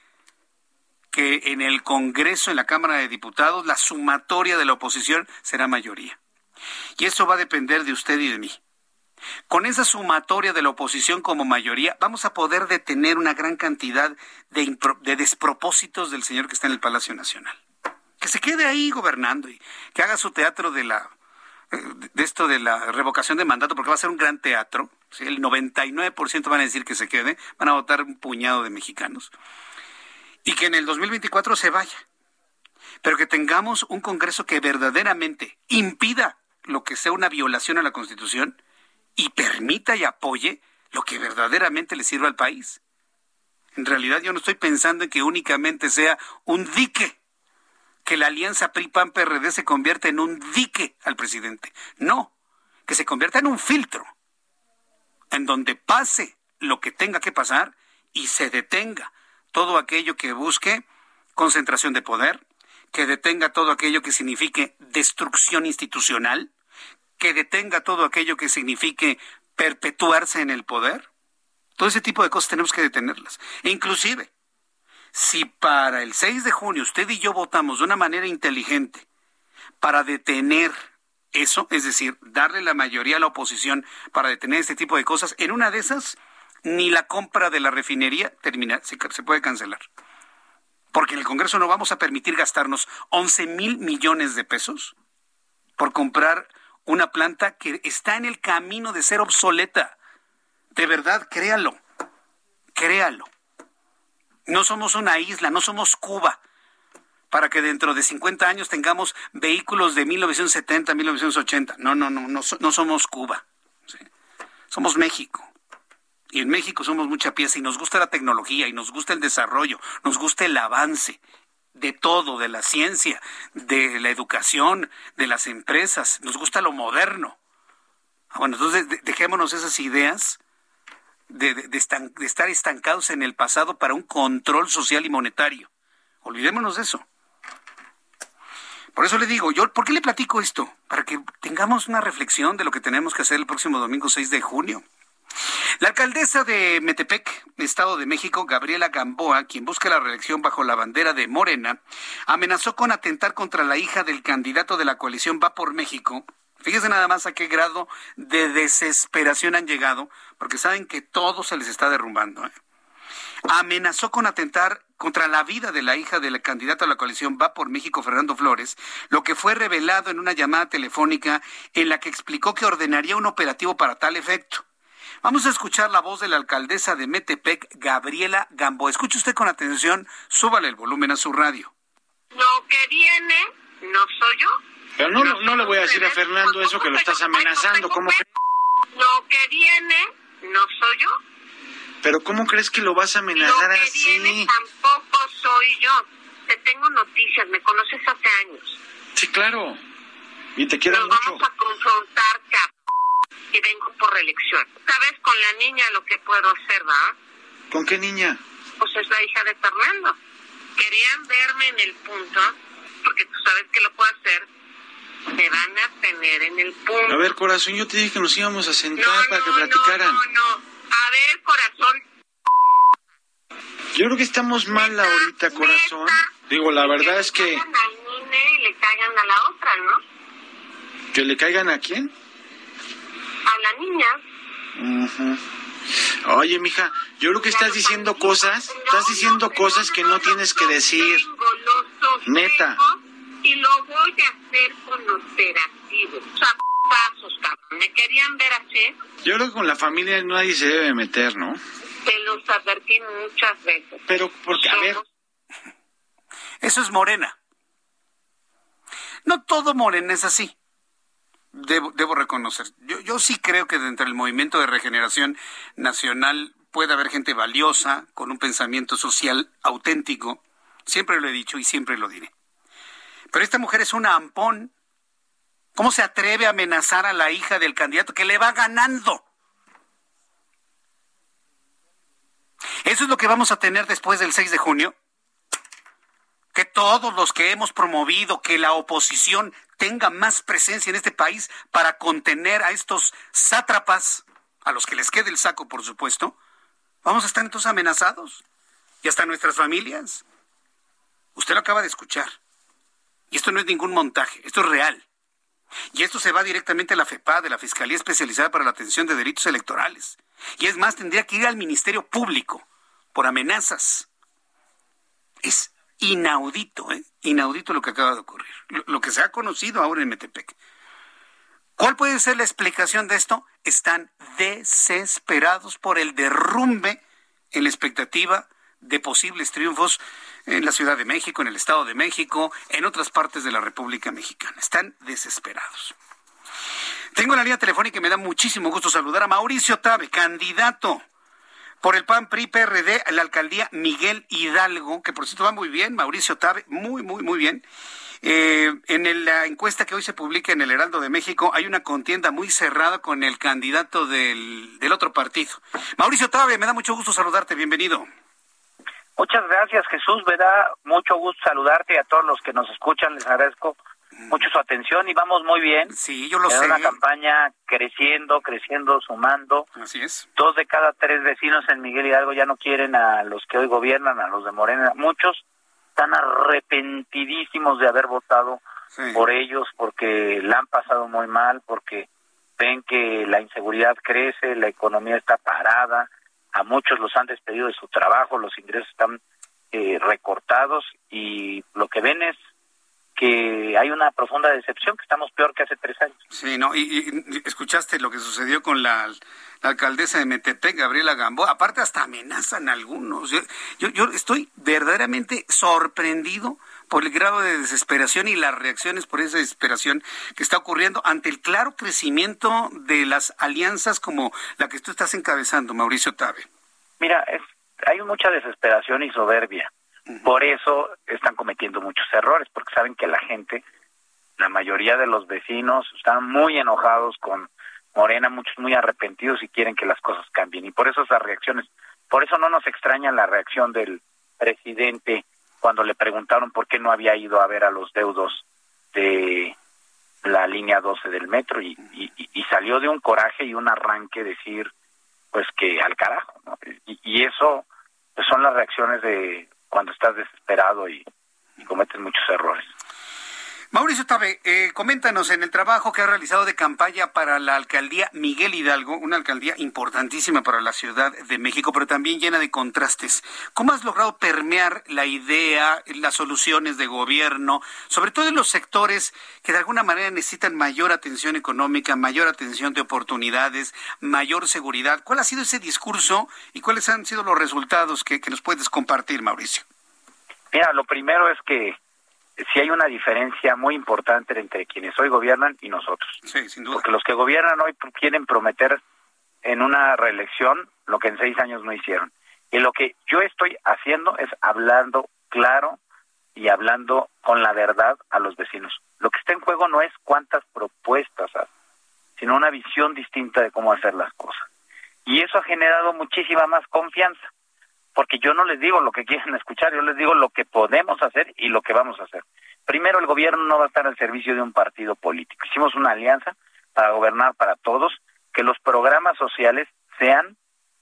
que en el Congreso, en la Cámara de Diputados, la sumatoria de la oposición será mayoría. Y eso va a depender de usted y de mí. Con esa sumatoria de la oposición como mayoría, vamos a poder detener una gran cantidad de, despropósitos del señor que está en el Palacio Nacional. Que se quede ahí gobernando y que haga su teatro de la de esto de la revocación de mandato, porque va a ser un gran teatro. El 99% van a decir que se quede, van a votar un puñado de mexicanos. Y que en el 2024 se vaya. Pero que tengamos un Congreso que verdaderamente impida lo que sea una violación a la Constitución y permita y apoye lo que verdaderamente le sirva al país. En realidad yo no estoy pensando en que únicamente sea un dique, que la alianza PRI-PAN-PRD se convierta en un dique al presidente. No, que se convierta en un filtro, en donde pase lo que tenga que pasar y se detenga todo aquello que busque concentración de poder, que detenga todo aquello que signifique destrucción institucional, que detenga todo aquello que signifique perpetuarse en el poder Todo ese tipo de cosas tenemos que detenerlas. E inclusive, si para el 6 de junio usted y yo votamos de una manera inteligente para detener eso, es decir, darle la mayoría a la oposición para detener este tipo de cosas, en una de esas ni la compra de la refinería termina, se, puede cancelar. Porque en el Congreso no vamos a permitir gastarnos 11 mil millones de pesos por comprar una planta que está en el camino de ser obsoleta. De verdad, créalo, créalo. No somos una isla, no somos Cuba para que dentro de 50 años tengamos vehículos de 1970, 1980. No, no, no, no, no somos Cuba. Somos México. Y en México somos mucha pieza y nos gusta la tecnología y nos gusta el desarrollo, nos gusta el avance de todo, de la ciencia, de la educación, de las empresas, nos gusta lo moderno. Ah, bueno, entonces dejémonos esas ideas de, de, estar estancados en el pasado para un control social y monetario. Olvidémonos de eso. Por eso le digo, yo, ¿por qué le platico esto? Para que tengamos una reflexión de lo que tenemos que hacer el próximo domingo 6 de junio. La alcaldesa de Metepec, Estado de México, Gabriela Gamboa, quien busca la reelección bajo la bandera de Morena, amenazó con atentar contra la hija del candidato de la coalición Va por México. Fíjese nada más a qué grado de desesperación han llegado, porque saben que todo se les está derrumbando. ¿eh? amenazó con atentar contra la vida de la hija del candidato a la coalición Va por México, Fernando Flores, lo que fue revelado en una llamada telefónica en la que explicó que ordenaría un operativo para tal efecto. Vamos a escuchar la voz de la alcaldesa de Metepec, Gabriela Gambo. Escuche usted con atención, súbale el volumen a su radio. Lo que viene no soy yo. Pero no, no, le voy a decir a Fernando eso que lo estás amenazando. ¿Cómo Lo que viene no soy yo. Pero ¿cómo crees que lo vas a amenazar lo que así? Viene tampoco soy yo. Te tengo noticias, me conoces hace años. Sí, claro. Y te quiero Nos mucho. vamos a confrontar, cap y vengo por reelección. ¿Sabes con la niña lo que puedo hacer, va? ¿Con qué niña? Pues es la hija de Fernando. Querían verme en el punto, porque tú sabes que lo puedo hacer. Me van a tener en el punto. A ver, corazón, yo te dije que nos íbamos a sentar no, para que no, platicaran. No, no, A ver, corazón. Yo creo que estamos mal neta, ahorita, corazón. Neta, Digo, la verdad que es que... Le caigan al nene y le caigan a la otra, ¿no? ¿Que le caigan a quién? La niña. Ujú. Oye, mija, yo creo que estás diciendo cosas, estás diciendo cosas que no tienes que decir. Los Neta. Y lo voy a hacer con operativos. O sea, pasos, cabrón. ¿Me querían ver así? Yo creo que con la familia nadie se debe meter, ¿no? Te los advertí muchas veces. Pero, porque, a ver, Eso es Morena. No todo Morena es así. Debo, reconocer. Yo, yo sí creo que dentro del movimiento de regeneración nacional puede haber gente valiosa, con un pensamiento social auténtico. Siempre lo he dicho y siempre lo diré. Pero esta mujer es una ampón. ¿Cómo se atreve a amenazar a la hija del candidato que le va ganando? Eso es lo que vamos a tener después del 6 de junio que todos los que hemos promovido que la oposición tenga más presencia en este país para contener a estos sátrapas, a los que les quede el saco, por supuesto, vamos a estar entonces amenazados. Y hasta nuestras familias. Usted lo acaba de escuchar. Y esto no es ningún montaje, esto es real. Y esto se va directamente a la FEPA, de la Fiscalía Especializada para la Atención de Delitos Electorales. Y es más, tendría que ir al Ministerio Público por amenazas. Es inaudito, ¿eh? Inaudito lo que acaba de ocurrir, lo, que se ha conocido ahora en Metepec. ¿Cuál puede ser la explicación de esto? Están desesperados por el derrumbe en la expectativa de posibles triunfos en la Ciudad de México, en el Estado de México, en otras partes de la República Mexicana. Están desesperados. Tengo la línea telefónica y me da muchísimo gusto saludar a Mauricio Tabe, candidato por el PAN PRI PRD la alcaldía Miguel Hidalgo, que por cierto va muy bien, Mauricio Tabe, muy, muy, muy bien. Eh, en la encuesta que hoy se publica en el Heraldo de México hay una contienda muy cerrada con el candidato del, del otro partido. Mauricio Tabe, me da mucho gusto saludarte, bienvenido. Muchas gracias, Jesús. Me da mucho gusto saludarte y a todos los que nos escuchan. Les agradezco mucho su atención y vamos muy bien. Sí, yo lo es sé. una campaña creciendo, creciendo, sumando. Así es. Dos de cada tres vecinos en Miguel Hidalgo ya no quieren a los que hoy gobiernan, a los de Morena. Muchos están arrepentidísimos de haber votado por ellos porque la han pasado muy mal, porque ven que la inseguridad crece, la economía está parada, a muchos los han despedido de su trabajo, los ingresos están eh, recortados y lo que ven es que hay una profunda decepción, que estamos peor que hace tres años. Sí, no, y, y escuchaste lo que sucedió con la, la, alcaldesa de Metepec, Gabriela Gamboa. Aparte, hasta amenazan a algunos. Yo, yo, yo estoy verdaderamente sorprendido por el grado de desesperación y las reacciones por esa desesperación que está ocurriendo ante el claro crecimiento de las alianzas como la que tú estás encabezando, Mauricio Tabe. Mira, es, hay mucha desesperación y soberbia. Por eso están cometiendo muchos errores, porque saben que la gente, la mayoría de los vecinos, están muy enojados con Morena, muchos muy arrepentidos y quieren que las cosas cambien. Y por eso esas reacciones, por eso no nos extraña la reacción del presidente cuando le preguntaron por qué no había ido a ver a los deudos de la línea 12 del metro y, y, y salió de un coraje y un arranque decir pues que al carajo y, y, eso pues son las reacciones de cuando estás desesperado y, cometes muchos errores Mauricio Tabe, eh, coméntanos en el trabajo que ha realizado de campaña para la alcaldía Miguel Hidalgo, una alcaldía importantísima para la Ciudad de México, pero también llena de contrastes. ¿Cómo has logrado permear la idea, las soluciones de gobierno, sobre todo en los sectores que de alguna manera necesitan mayor atención económica, mayor atención de oportunidades, mayor seguridad? ¿Cuál ha sido ese discurso y cuáles han sido los resultados que, que nos puedes compartir, Mauricio? Mira, lo primero es que sí hay una diferencia muy importante entre quienes hoy gobiernan y nosotros. Sí, sin duda. Porque los que gobiernan hoy quieren prometer en una reelección lo que en seis años no hicieron. Y lo que yo estoy haciendo es hablando claro y hablando con la verdad a los vecinos. Lo que está en juego no es cuántas propuestas hacen, sino una visión distinta de cómo hacer las cosas. Y eso ha generado muchísima más confianza porque yo no les digo lo que quieren escuchar, yo les digo lo que podemos hacer y lo que vamos a hacer. Primero, el gobierno no va a estar al servicio de un partido político. Hicimos una alianza para gobernar para todos, que los programas sociales sean,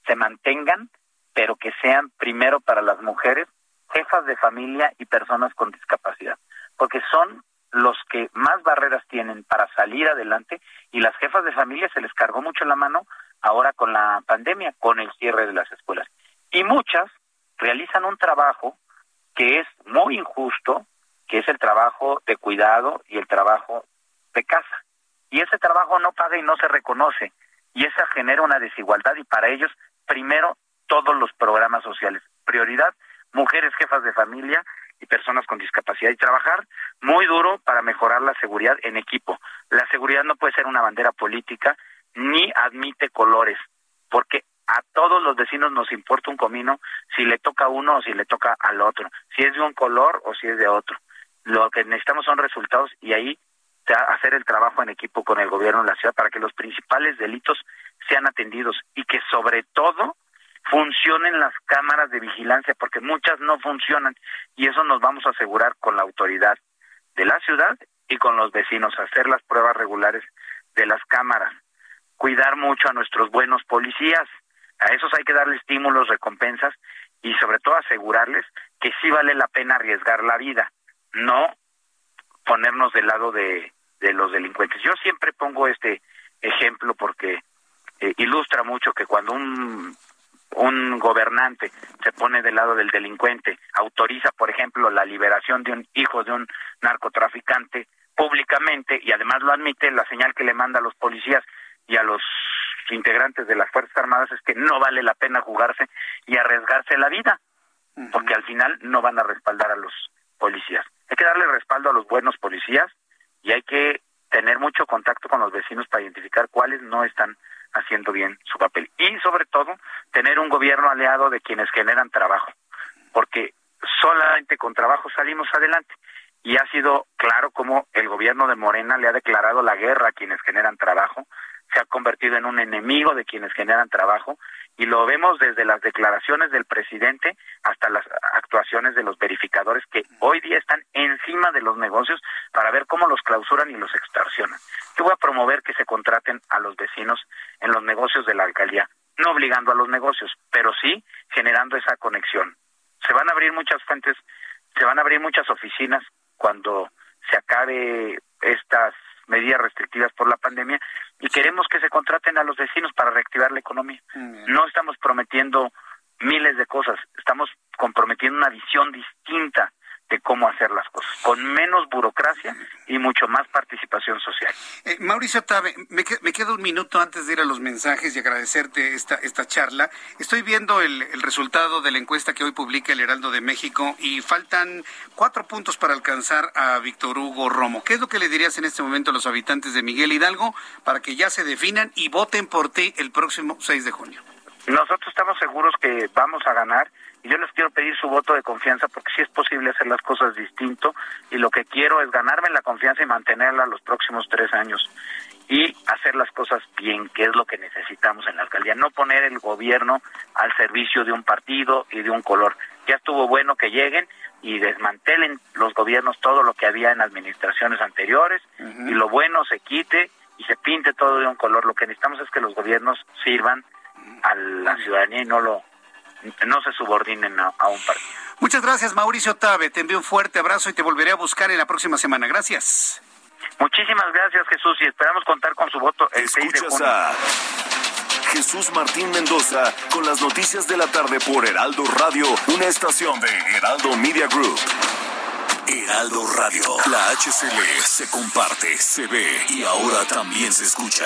se mantengan, pero que sean primero para las mujeres, jefas de familia y personas con discapacidad, porque son los que más barreras tienen para salir adelante y las jefas de familia se les cargó mucho la mano ahora con la pandemia, con el cierre de las escuelas y muchas realizan un trabajo que es muy injusto, que es el trabajo de cuidado y el trabajo de casa. Y ese trabajo no paga y no se reconoce. Y esa genera una desigualdad y para ellos, primero, todos los programas sociales. Prioridad, mujeres jefas de familia y personas con discapacidad y trabajar muy duro para mejorar la seguridad en equipo. La seguridad no puede ser una bandera política ni admite colores, porque a todos los vecinos nos importa un comino si le toca a uno o si le toca al otro, si es de un color o si es de otro. Lo que necesitamos son resultados y ahí hacer el trabajo en equipo con el gobierno de la ciudad para que los principales delitos sean atendidos y que sobre todo funcionen las cámaras de vigilancia porque muchas no funcionan y eso nos vamos a asegurar con la autoridad de la ciudad y con los vecinos hacer las pruebas regulares de las cámaras cuidar mucho a nuestros buenos policías a esos hay que darle estímulos, recompensas y sobre todo asegurarles que sí vale la pena arriesgar la vida, no ponernos del lado de, de los delincuentes. Yo siempre pongo este ejemplo porque eh, ilustra mucho que cuando un, un gobernante se pone del lado del delincuente, autoriza, por ejemplo, la liberación de un hijo de un narcotraficante públicamente y además lo admite, la señal que le manda a los policías y a los integrantes de las Fuerzas Armadas es que no vale la pena jugarse y arriesgarse la vida, porque al final no van a respaldar a los policías. Hay que darle respaldo a los buenos policías y hay que tener mucho contacto con los vecinos para identificar cuáles no están haciendo bien su papel. Y sobre todo, tener un gobierno aliado de quienes generan trabajo, porque solamente con trabajo salimos adelante. Y ha sido claro cómo el gobierno de Morena le ha declarado la guerra a quienes generan trabajo, se ha convertido en un enemigo de quienes generan trabajo y lo vemos desde las declaraciones del presidente hasta las actuaciones de los verificadores que hoy día están encima de los negocios para ver cómo los clausuran y los extorsionan. Yo voy a promover que se contraten a los vecinos en los negocios de la alcaldía, no obligando a los negocios, pero sí generando esa conexión. Se van a abrir muchas fuentes, se van a abrir muchas oficinas cuando se acabe estas medidas restrictivas por la pandemia y queremos que se contraten a los vecinos para reactivar la economía. No estamos prometiendo miles de cosas, estamos comprometiendo una visión distinta de cómo hacer las cosas, con menos burocracia y mucho más participación social. Eh, Mauricio Tabe, me, quedo un minuto antes de ir a los mensajes y agradecerte esta, esta charla. Estoy viendo el, el, resultado de la encuesta que hoy publica el Heraldo de México y faltan cuatro puntos para alcanzar a Víctor Hugo Romo. ¿Qué es lo que le dirías en este momento a los habitantes de Miguel Hidalgo para que ya se definan y voten por ti el próximo 6 de junio? Nosotros estamos seguros que vamos a ganar y yo les quiero pedir su voto de confianza porque sí es posible hacer las cosas distinto y lo que quiero es ganarme la confianza y mantenerla los próximos tres años y hacer las cosas bien, que es lo que necesitamos en la alcaldía, no poner el gobierno al servicio de un partido y de un color. Ya estuvo bueno que lleguen y desmantelen los gobiernos todo lo que había en administraciones anteriores y lo bueno se quite y se pinte todo de un color. Lo que necesitamos es que los gobiernos sirvan a la ciudadanía y no lo no se subordinen a, un partido. Muchas gracias, Mauricio Tabe. Te envío un fuerte abrazo y te volveré a buscar en la próxima semana. Gracias. Muchísimas gracias, Jesús, y esperamos contar con su voto el 6 de junio. A Jesús Martín Mendoza con las noticias de la tarde por Heraldo Radio, una estación de Heraldo Media Group. Heraldo Radio, la HCL se comparte, se ve y ahora también se escucha.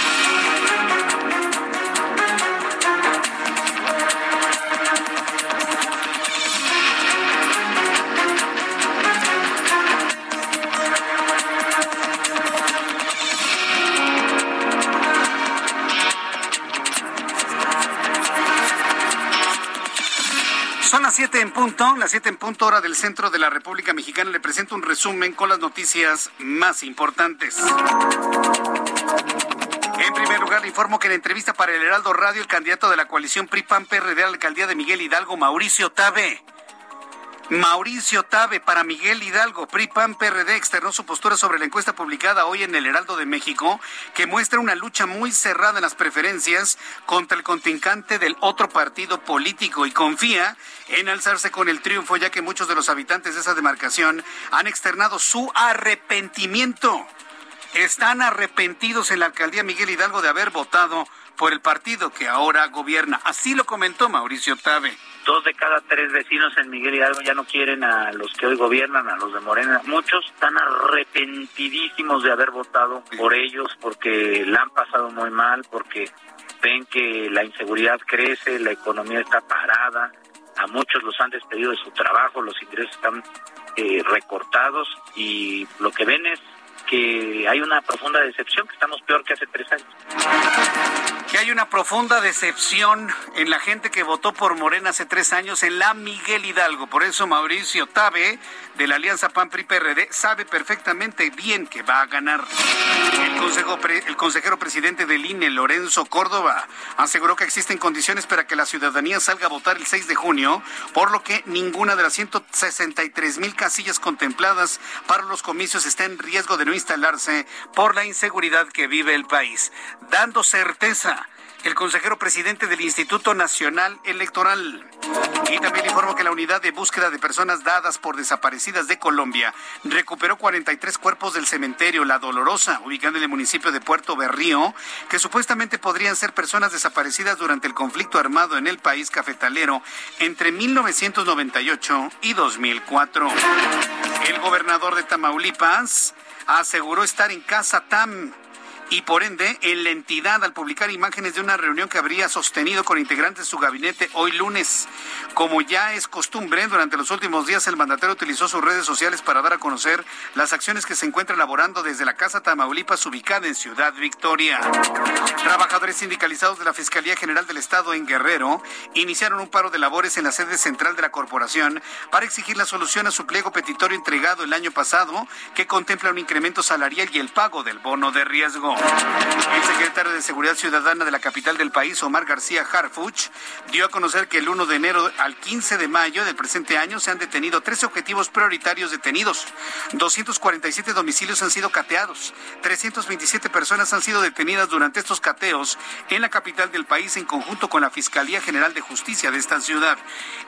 7 en punto, las 7 en punto hora del centro de la República Mexicana. Le presento un resumen con las noticias más importantes. En primer lugar, le informo que en entrevista para el Heraldo Radio, el candidato de la coalición PRI-PAN-PRD a la alcaldía de Miguel Hidalgo, Mauricio Tabe, Mauricio Tabe para Miguel Hidalgo, PRI PAN PRD externó su postura sobre la encuesta publicada hoy en el Heraldo de México, que muestra una lucha muy cerrada en las preferencias contra el contrincante del otro partido político y confía en alzarse con el triunfo, ya que muchos de los habitantes de esa demarcación han externado su arrepentimiento. Están arrepentidos en la alcaldía Miguel Hidalgo de haber votado por el partido que ahora gobierna. Así lo comentó Mauricio Tabe dos de cada tres vecinos en Miguel Hidalgo ya no quieren a los que hoy gobiernan, a los de Morena. Muchos están arrepentidísimos de haber votado por ellos porque la han pasado muy mal, porque ven que la inseguridad crece, la economía está parada, a muchos los han despedido de su trabajo, los ingresos están eh, recortados y lo que ven es que hay una profunda decepción, que estamos peor que hace tres años. Que hay una profunda decepción en la gente que votó por Morena hace tres años en la Miguel Hidalgo. Por eso Mauricio Tabe, de la Alianza PAN-PRI-PRD, sabe perfectamente bien que va a ganar. El, el consejero presidente del INE, Lorenzo Córdoba, aseguró que existen condiciones para que la ciudadanía salga a votar el 6 de junio, por lo que ninguna de las 163 mil casillas contempladas para los comicios está en riesgo de no instalarse por la inseguridad que vive el país, dando certeza el consejero presidente del Instituto Nacional Electoral. Y también informo que la unidad de búsqueda de personas dadas por desaparecidas de Colombia recuperó 43 cuerpos del cementerio La Dolorosa, ubicado en el municipio de Puerto Berrío, que supuestamente podrían ser personas desaparecidas durante el conflicto armado en el país cafetalero entre 1998 y 2004. El gobernador de Tamaulipas aseguró estar en casa TAM y por ende en la entidad al publicar imágenes de una reunión que habría sostenido con integrantes de su gabinete hoy lunes. Como ya es costumbre, durante los últimos días el mandatario utilizó sus redes sociales para dar a conocer las acciones que se encuentra elaborando desde la Casa Tamaulipas ubicada en Ciudad Victoria. Trabajadores sindicalizados de la Fiscalía General del Estado en Guerrero iniciaron un paro de labores en la sede central de la corporación para exigir la solución a su pliego petitorio entregado el año pasado que contempla un incremento salarial y el pago del bono de riesgo. El secretario de Seguridad Ciudadana de la capital del país, Omar García Harfuch, dio a conocer que el 1 de enero al 15 de mayo del presente año se han detenido 13 objetivos prioritarios detenidos. 247 domicilios han sido cateados. 327 personas han sido detenidas durante estos cateos en la capital del país en conjunto con la Fiscalía General de Justicia de esta ciudad.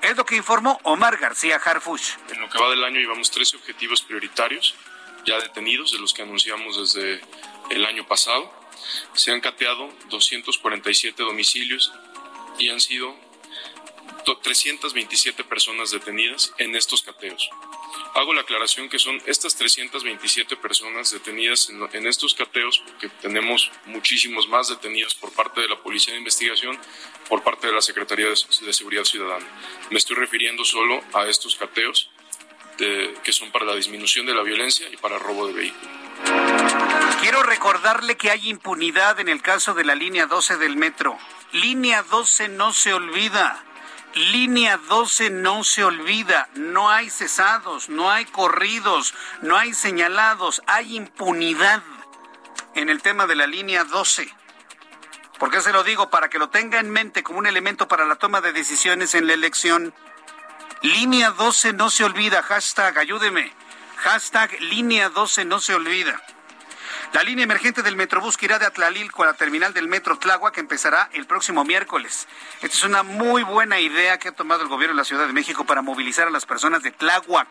Es lo que informó Omar García Harfuch. En lo que va del año llevamos 13 objetivos prioritarios ya detenidos, de los que anunciamos desde el año pasado. Se han cateado 247 domicilios y han sido 327 personas detenidas en estos cateos. Hago la aclaración que son estas 327 personas detenidas en, estos cateos, porque tenemos muchísimos más detenidos por parte de la Policía de Investigación, por parte de la Secretaría de, Seguridad Ciudadana. Me estoy refiriendo solo a estos cateos que son para la disminución de la violencia y para robo de vehículos. Quiero recordarle que hay impunidad en el caso de la línea 12 del metro. Línea 12 no se olvida. Línea 12 no se olvida. No hay cesados, no hay corridos, no hay señalados. Hay impunidad en el tema de la línea 12. ¿Por qué se lo digo? Para que lo tenga en mente como un elemento para la toma de decisiones en la elección. Línea 12 no se olvida, hashtag ayúdeme. Hashtag línea 12 no se olvida. La línea emergente del Metrobús que irá de Atlalil con la terminal del Metro Tláhuac empezará el próximo miércoles. Esta es una muy buena idea que ha tomado el gobierno de la Ciudad de México para movilizar a las personas de Tláhuac.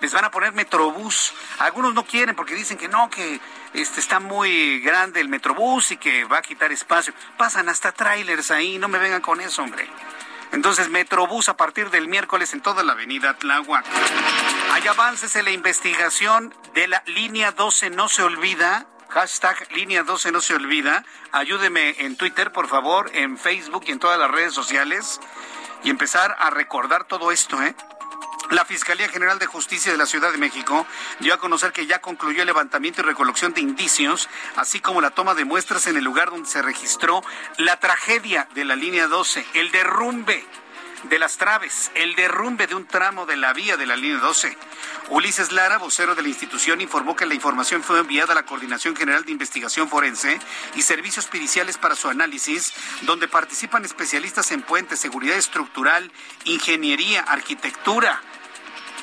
Les van a poner Metrobús. Algunos no quieren porque dicen que no, que este está muy grande el Metrobús y que va a quitar espacio. Pasan hasta trailers ahí, no me vengan con eso, hombre. Entonces, Metrobús a partir del miércoles en toda la avenida Tláhuac. Hay avances en la investigación de la línea 12 no se olvida. Hashtag línea 12 no se olvida. Ayúdeme en Twitter, por favor, en Facebook y en todas las redes sociales. Y empezar a recordar todo esto, ¿eh? La Fiscalía General de Justicia de la Ciudad de México dio a conocer que ya concluyó el levantamiento y recolección de indicios, así como la toma de muestras en el lugar donde se registró la tragedia de la línea 12, el derrumbe de las traves, el derrumbe de un tramo de la vía de la línea 12. Ulises Lara, vocero de la institución, informó que la información fue enviada a la Coordinación General de Investigación Forense y Servicios Periciales para su análisis, donde participan especialistas en puentes, seguridad estructural, ingeniería, arquitectura,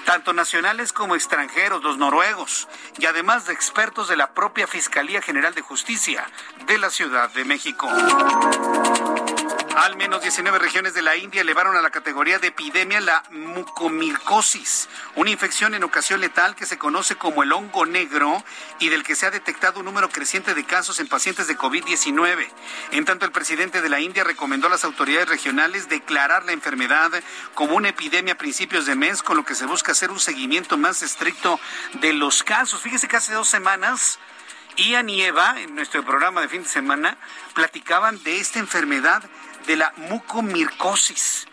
tanto nacionales como extranjeros, los noruegos, y además de expertos de la propia Fiscalía General de Justicia de la Ciudad de México. Al menos 19 regiones de la India elevaron a la categoría de epidemia la mucomircosis, una infección en ocasión letal que se conoce como el hongo negro y del que se ha detectado un número creciente de casos en pacientes de COVID-19. En tanto, el presidente de la India recomendó a las autoridades regionales declarar la enfermedad como una epidemia a principios de mes, con lo que se busca hacer un seguimiento más estricto de los casos. Fíjese que hace dos semanas Ian y Eva, en nuestro programa de fin de semana, platicaban de esta enfermedad de la mucomircosis.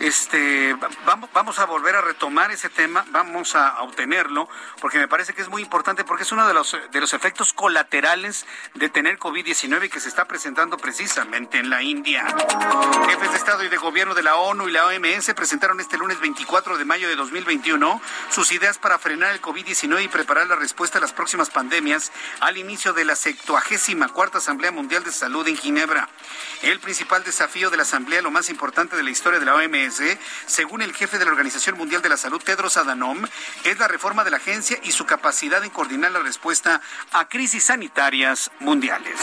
Este, vamos, vamos a volver a retomar ese tema, vamos a, obtenerlo, porque me parece que es muy importante, porque es uno de los, de los efectos colaterales de tener COVID-19 que se está presentando precisamente en la India. Jefes de Estado y de Gobierno de la ONU y la OMS presentaron este lunes 24 de mayo de 2021 sus ideas para frenar el COVID-19 y preparar la respuesta a las próximas pandemias al inicio de la 74 Asamblea Mundial de Salud en Ginebra. El principal desafío de la Asamblea, lo más importante de la historia de la OMS, según el jefe de la Organización Mundial de la Salud, Tedros Adhanom, es la reforma de la agencia y su capacidad en coordinar la respuesta a crisis sanitarias mundiales.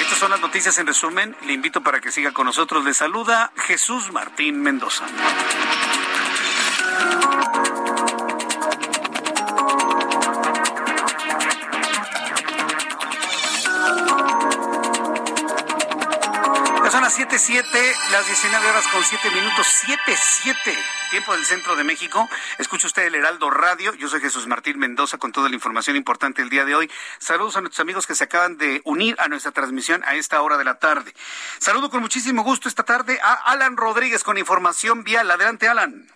Estas son las noticias en resumen. Le invito para que siga con nosotros. Le saluda Jesús Martín Mendoza. Siete, siete, las 19 horas con 7 minutos, 7, 7, tiempo del centro de México. Escucha usted el Heraldo Radio. Yo soy Jesús Martín Mendoza con toda la información importante el día de hoy. Saludos a nuestros amigos que se acaban de unir a nuestra transmisión a esta hora de la tarde. Saludo con muchísimo gusto esta tarde a Alan Rodríguez con información vial. Adelante, Alan.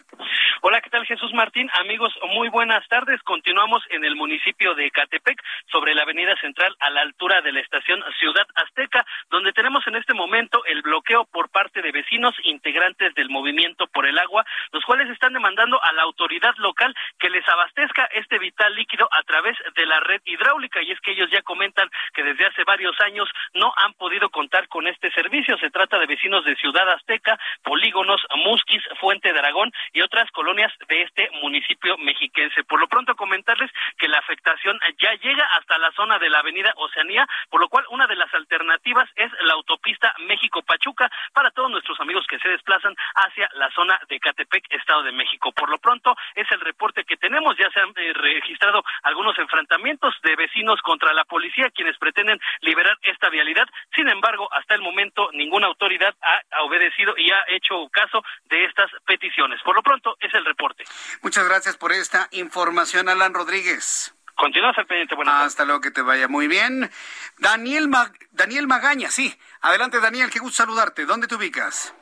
Hola, ¿qué tal Jesús Martín? Amigos, muy buenas tardes. Continuamos en el municipio de Catepec, sobre la avenida central a la altura de la estación Ciudad Azteca, donde tenemos en este momento el bloqueo por parte de vecinos integrantes del movimiento por el agua, los cuales están demandando a la autoridad local que les abastezca este vital líquido a través de la red hidráulica. Y es que ellos ya comentan que desde hace varios años no han podido contar con este servicio. Se trata de vecinos de Ciudad Azteca, Polígonos, Musquis, Fuente de Aragón y otras colonias de este municipio mexiquense. Por lo pronto comentarles que la afectación ya llega hasta la zona de la avenida Oceanía, por lo cual una de las alternativas es la autopista México-Pachuca para todos nuestros amigos que se desplazan hacia la zona de Catepec, Estado de México. Por lo pronto es el reporte que tenemos, ya se han eh, registrado algunos enfrentamientos de vecinos contra la policía quienes pretenden liberar esta vialidad. Sin embargo, hasta el momento ninguna autoridad ha, obedecido y ha hecho caso de estas peticiones. Por lo pronto es el reporte. Muchas gracias por esta información, Alan Rodríguez. Continúa al pendiente. Hasta luego, que te vaya muy bien. Daniel, Daniel Magaña, sí. Adelante, Daniel, qué gusto saludarte. ¿Dónde te ubicas?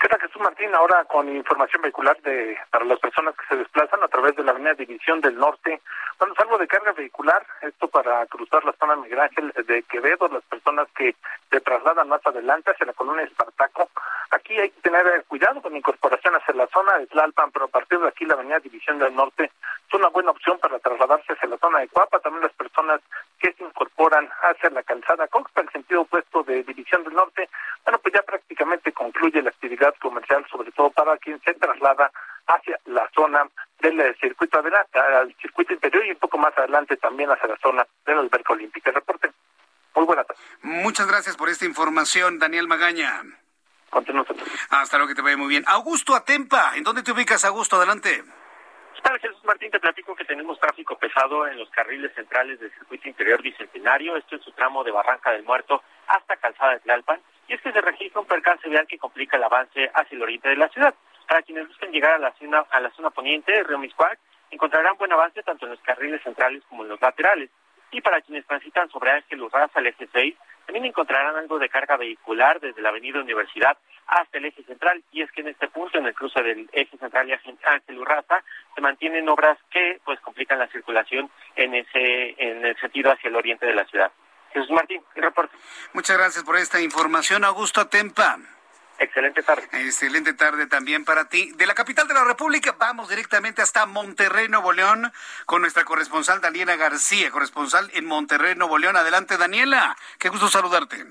¿Qué tal, Jesús Martín? Ahora con información vehicular de para las personas que se desplazan a través de la avenida División del Norte. Bueno, salvo de carga vehicular, esto para cruzar la zona Miguel Ángel de Quevedo, las personas que se trasladan más adelante hacia la colonia Espartaco. Aquí hay que tener cuidado con la incorporación hacia la zona de Tlalpan, pero a partir de aquí la avenida División del Norte es una buena opción para trasladarse hacia la zona de Cuapa. También las personas que se incorporan hacia la calzada Coxpa, el sentido opuesto de División del Norte, bueno, pues ya prácticamente concluye la actividad comercial, sobre todo para quien se traslada hacia la zona del circuito adelante, al circuito interior y un poco más adelante también hacia la zona de la alberca olímpica. Reporte. Muy buenas tardes. Muchas gracias por esta información, Daniel Magaña. Hasta luego, que te vaya muy bien. Augusto Atempa, ¿en dónde te ubicas, Augusto? Adelante. Jesús Martín, te platico que tenemos tráfico pesado en los carriles centrales del circuito interior bicentenario, esto en su tramo de Barranca del Muerto hasta Calzada de Tlalpan, y es que se registra un percance vial que complica el avance hacia el oriente de la ciudad. Para quienes buscan llegar a la zona, a la zona poniente Río Miscuac, encontrarán buen avance tanto en los carriles centrales como en los laterales. Y para quienes transitan sobre Ángel Urraza al eje 6, también encontrarán algo de carga vehicular desde la avenida Universidad hasta el eje central. Y es que en este punto, en el cruce del eje central y Ángel Urraza, se mantienen obras que pues complican la circulación en ese en el sentido hacia el oriente de la ciudad. Jesús Martín, el reporte. Muchas gracias por esta información, Augusto Tempa. Excelente tarde. Excelente tarde también para ti. De la capital de la República vamos directamente hasta Monterrey, Nuevo León, con nuestra corresponsal Daniela García, corresponsal en Monterrey, Nuevo León. Adelante, Daniela. Qué gusto saludarte.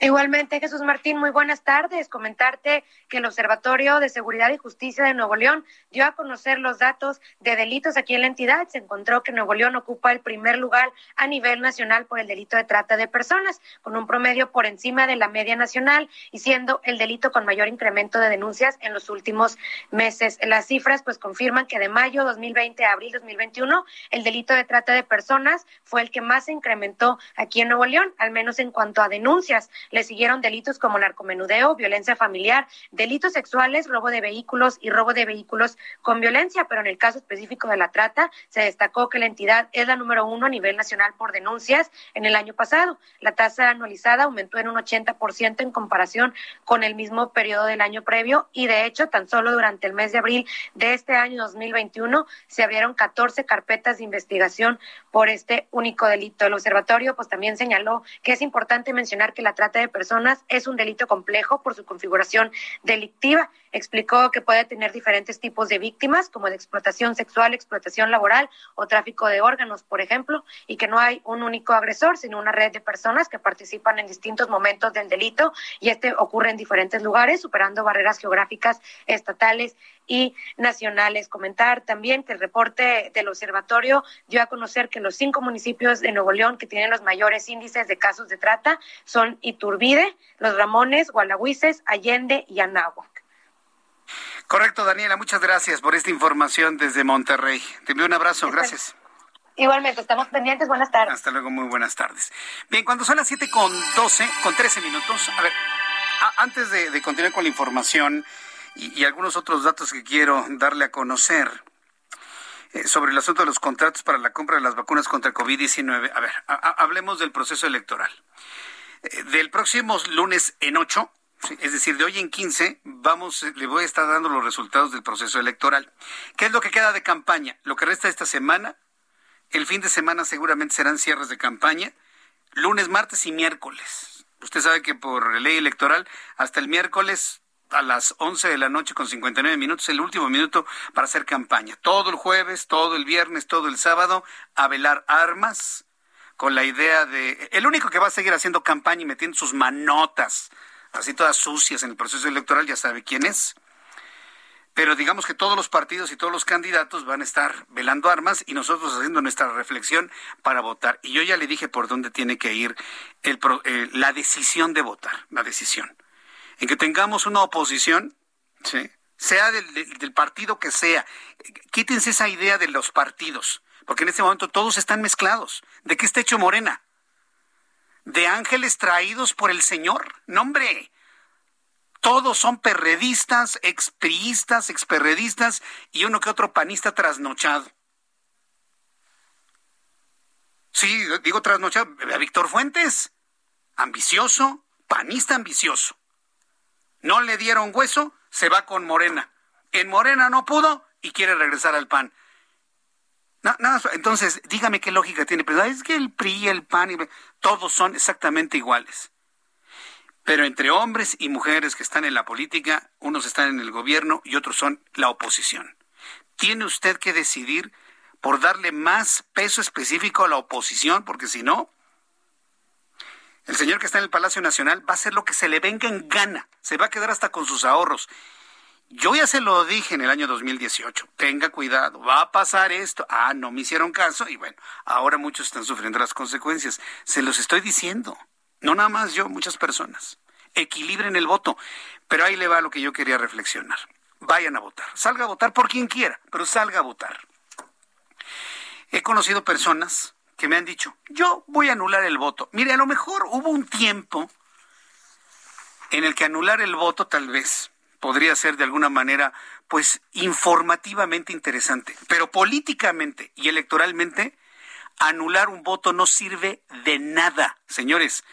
Igualmente, Jesús Martín, muy buenas tardes. Comentarte que el Observatorio de Seguridad y Justicia de Nuevo León dio a conocer los datos de delitos aquí en la entidad. Se encontró que Nuevo León ocupa el primer lugar a nivel nacional por el delito de trata de personas, con un promedio por encima de la media nacional y siendo el delito con mayor incremento de denuncias en los últimos meses. Las cifras pues confirman que de mayo 2020 a abril 2021 el delito de trata de personas fue el que más se incrementó aquí en Nuevo León, al menos en cuanto a denuncias. Le siguieron delitos como narcomenudeo, violencia familiar, delitos sexuales, robo de vehículos y robo de vehículos con violencia, pero en el caso específico de la trata se destacó que la entidad es la número uno a nivel nacional por denuncias en el año pasado. La tasa anualizada aumentó en un 80% en comparación con el mismo periodo del año previo y de hecho tan solo durante el mes de abril de este año 2021 se abrieron 14 carpetas de investigación por este único delito. El observatorio pues también señaló que es importante mencionar que la trata de personas es un delito complejo por su configuración delictiva. Explicó que puede tener diferentes tipos de víctimas, como de explotación sexual, explotación laboral o tráfico de órganos, por ejemplo, y que no hay un único agresor, sino una red de personas que participan en distintos momentos del delito y este ocurre en diferentes lugares, superando barreras geográficas estatales y nacionales. Comentar también que el reporte del observatorio dio a conocer que los cinco municipios de Nuevo León que tienen los mayores índices de casos de trata son Iturbide, Los Ramones, Gualahuises, Allende y Anáhuac. Correcto, Daniela, muchas gracias por esta información desde Monterrey. Te envío un abrazo, gracias. Igualmente, estamos pendientes. Buenas tardes. Hasta luego, muy buenas tardes. Bien, cuando son las siete con doce, con trece minutos, a ver, antes de, continuar con la información y, algunos otros datos que quiero darle a conocer eh, sobre el asunto de los contratos para la compra de las vacunas contra COVID-19, a ver, hablemos del proceso electoral. Eh, del próximo lunes en 8, es decir, de hoy en 15, vamos, le voy a estar dando los resultados del proceso electoral. ¿Qué es lo que queda de campaña? Lo que resta esta semana, el fin de semana seguramente serán cierres de campaña, lunes, martes y miércoles. Usted sabe que por ley electoral, hasta el miércoles a las 11 de la noche con 59 minutos, el último minuto para hacer campaña. Todo el jueves, todo el viernes, todo el sábado, a velar armas, con la idea de... El único que va a seguir haciendo campaña y metiendo sus manotas así todas sucias en el proceso electoral, ya sabe quién es. Pero digamos que todos los partidos y todos los candidatos van a estar velando armas y nosotros haciendo nuestra reflexión para votar. Y yo ya le dije por dónde tiene que ir eh, la decisión de votar, la decisión. En que tengamos una oposición, sea del partido que sea. Quítense esa idea de los partidos, porque en este momento todos están mezclados. ¿De qué está hecho Morena? De ángeles traídos por el Señor. No, hombre. Todos son perredistas, expriistas, experredistas y uno que otro panista trasnochado. Sí, digo trasnochado. Víctor Fuentes, ambicioso, panista ambicioso. No le dieron hueso, se va con Morena. En Morena no pudo y quiere regresar al PAN. No, entonces, dígame qué lógica tiene. Pero es que el PRI, el PAN, todos son exactamente iguales. Pero entre hombres y mujeres que están en la política, unos están en el gobierno y otros son la oposición. Tiene usted que decidir por darle más peso específico a la oposición, porque si no, el señor que está en el Palacio Nacional va a hacer lo que se le venga en gana, se va a quedar hasta con sus ahorros. Yo ya se lo dije en el año 2018, tenga cuidado, va a pasar esto. Ah, no me hicieron caso y bueno, ahora muchos están sufriendo las consecuencias. Se los estoy diciendo, no nada más yo, muchas personas. Equilibren el voto, pero ahí le va lo que yo quería reflexionar. Vayan a votar, salga a votar por quien quiera, pero salga a votar. He conocido personas que me han dicho, yo voy a anular el voto. Mire, a lo mejor hubo un tiempo en el que anular el voto tal vez podría ser de alguna manera, pues, informativamente interesante. Pero políticamente y electoralmente, anular un voto no sirve de nada. Señores,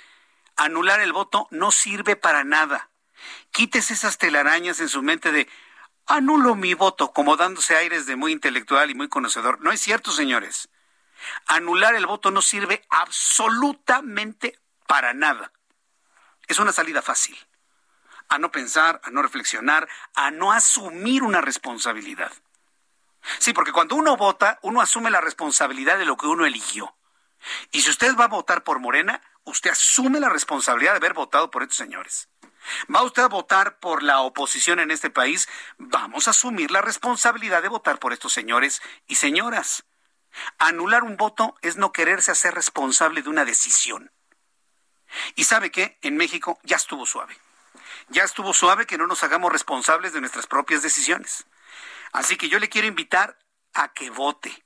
anular el voto no sirve para nada. Quítese esas telarañas en su mente de anulo mi voto, como dándose aires de muy intelectual y muy conocedor. No es cierto, señores. Anular el voto no sirve absolutamente para nada. Es una salida fácil a no pensar, a no reflexionar, a no asumir una responsabilidad. Sí, porque cuando uno vota, uno asume la responsabilidad de lo que uno eligió. Y si usted va a votar por Morena, usted asume la responsabilidad de haber votado por estos señores. ¿Va usted a votar por la oposición en este país? Vamos a asumir la responsabilidad de votar por estos señores y señoras. Anular un voto es no quererse hacer responsable de una decisión. Y sabe que en México ya estuvo suave ya estuvo suave que no nos hagamos responsables de nuestras propias decisiones. Así que yo le quiero invitar a que vote.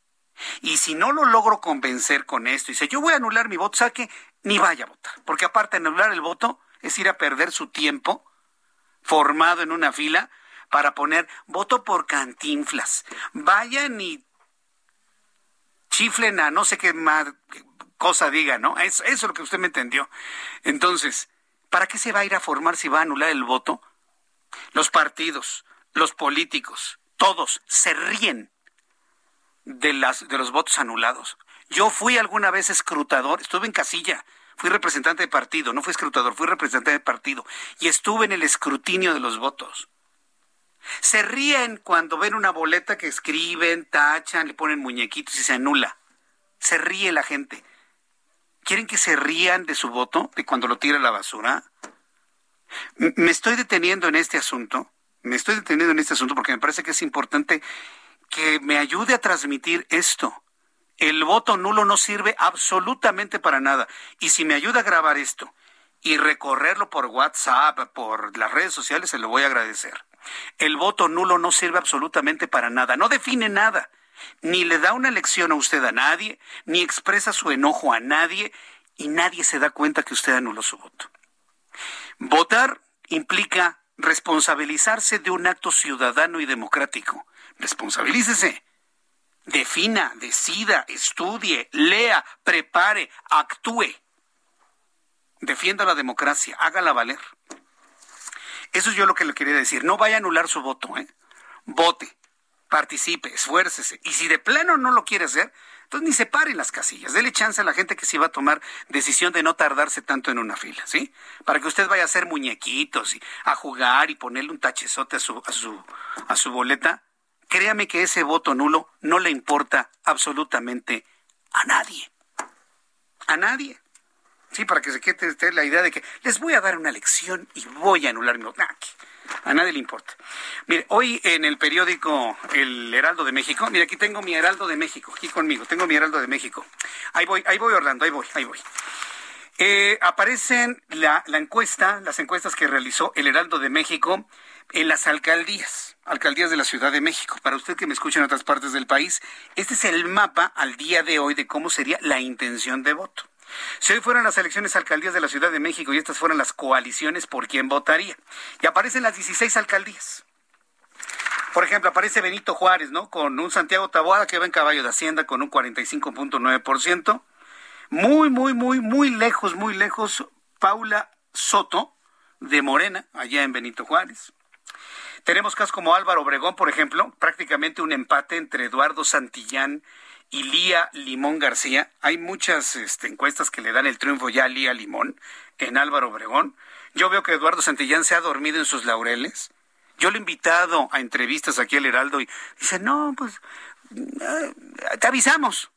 Y si no lo logro convencer con esto y dice, yo voy a anular mi voto, saque, ni vaya a votar. Porque aparte anular el voto es ir a perder su tiempo formado en una fila para poner voto por cantinflas. Vayan y chiflen a no sé qué más cosa diga, ¿no? Eso es lo que usted me entendió. Entonces, ¿Para qué se va a ir a formar si va a anular el voto? Los partidos, los políticos, todos se ríen de, las, de los votos anulados. Yo fui alguna vez escrutador, estuve en casilla, fui representante de partido, no fui escrutador, fui representante de partido y estuve en el escrutinio de los votos. Se ríen cuando ven una boleta que escriben, tachan, le ponen muñequitos y se anula. Se ríe la gente. ¿Quieren que se rían de su voto, de cuando lo tira a la basura? Me estoy deteniendo en este asunto, me estoy deteniendo en este asunto porque me parece que es importante que me ayude a transmitir esto. El voto nulo no sirve absolutamente para nada. Y si me ayuda a grabar esto y recorrerlo por WhatsApp, por las redes sociales, se lo voy a agradecer. El voto nulo no sirve absolutamente para nada, no define nada ni le da una lección a usted a nadie, ni expresa su enojo a nadie, y nadie se da cuenta que usted anuló su voto. Votar implica responsabilizarse de un acto ciudadano y democrático. Responsabilícese. Defina, decida, estudie, lea, prepare, actúe. Defienda la democracia, hágala valer. Eso es yo lo que le quería decir. No vaya a anular su voto, ¿eh? Vote, participe, esfuércese. Y si de pleno no lo quiere hacer, entonces ni se pare en las casillas. Dele chance a la gente que sí va a tomar decisión de no tardarse tanto en una fila, ¿sí? Para que usted vaya a hacer muñequitos y a jugar y ponerle un tachezote a su, a su, a su boleta. Créame que ese voto nulo no le importa absolutamente a nadie. A nadie. Sí, para que se quede la idea de que les voy a dar una lección y voy a anular mi voto. A nadie le importa. Mire, hoy en el periódico El Heraldo de México, mire, aquí tengo mi Heraldo de México, aquí conmigo, tengo mi Heraldo de México. Ahí voy, ahí voy, Orlando, ahí voy, ahí voy. Eh, aparecen la, la encuesta, las encuestas que realizó el Heraldo de México en las alcaldías, alcaldías de la Ciudad de México. Para usted que me escucha en otras partes del país, este es el mapa al día de hoy de cómo sería la intención de voto. Si hoy fueran las elecciones alcaldías de la Ciudad de México y estas fueran las coaliciones, ¿por quién votaría? Y aparecen las 16 alcaldías. Por ejemplo, aparece Benito Juárez, ¿no? Con un Santiago Taboada que va en caballo de Hacienda con un 45.9%. Muy, muy, muy, muy lejos, muy lejos, Paula Soto de Morena, allá en Benito Juárez. Tenemos casos como Álvaro Obregón, por ejemplo, prácticamente un empate entre Eduardo Santillán y Lía Limón García. Hay muchas este, encuestas que le dan el triunfo ya a Lía Limón en Álvaro Obregón. Yo veo que Eduardo Santillán se ha dormido en sus laureles. Yo le he invitado a entrevistas aquí al Heraldo y dice, no, pues eh, te avisamos.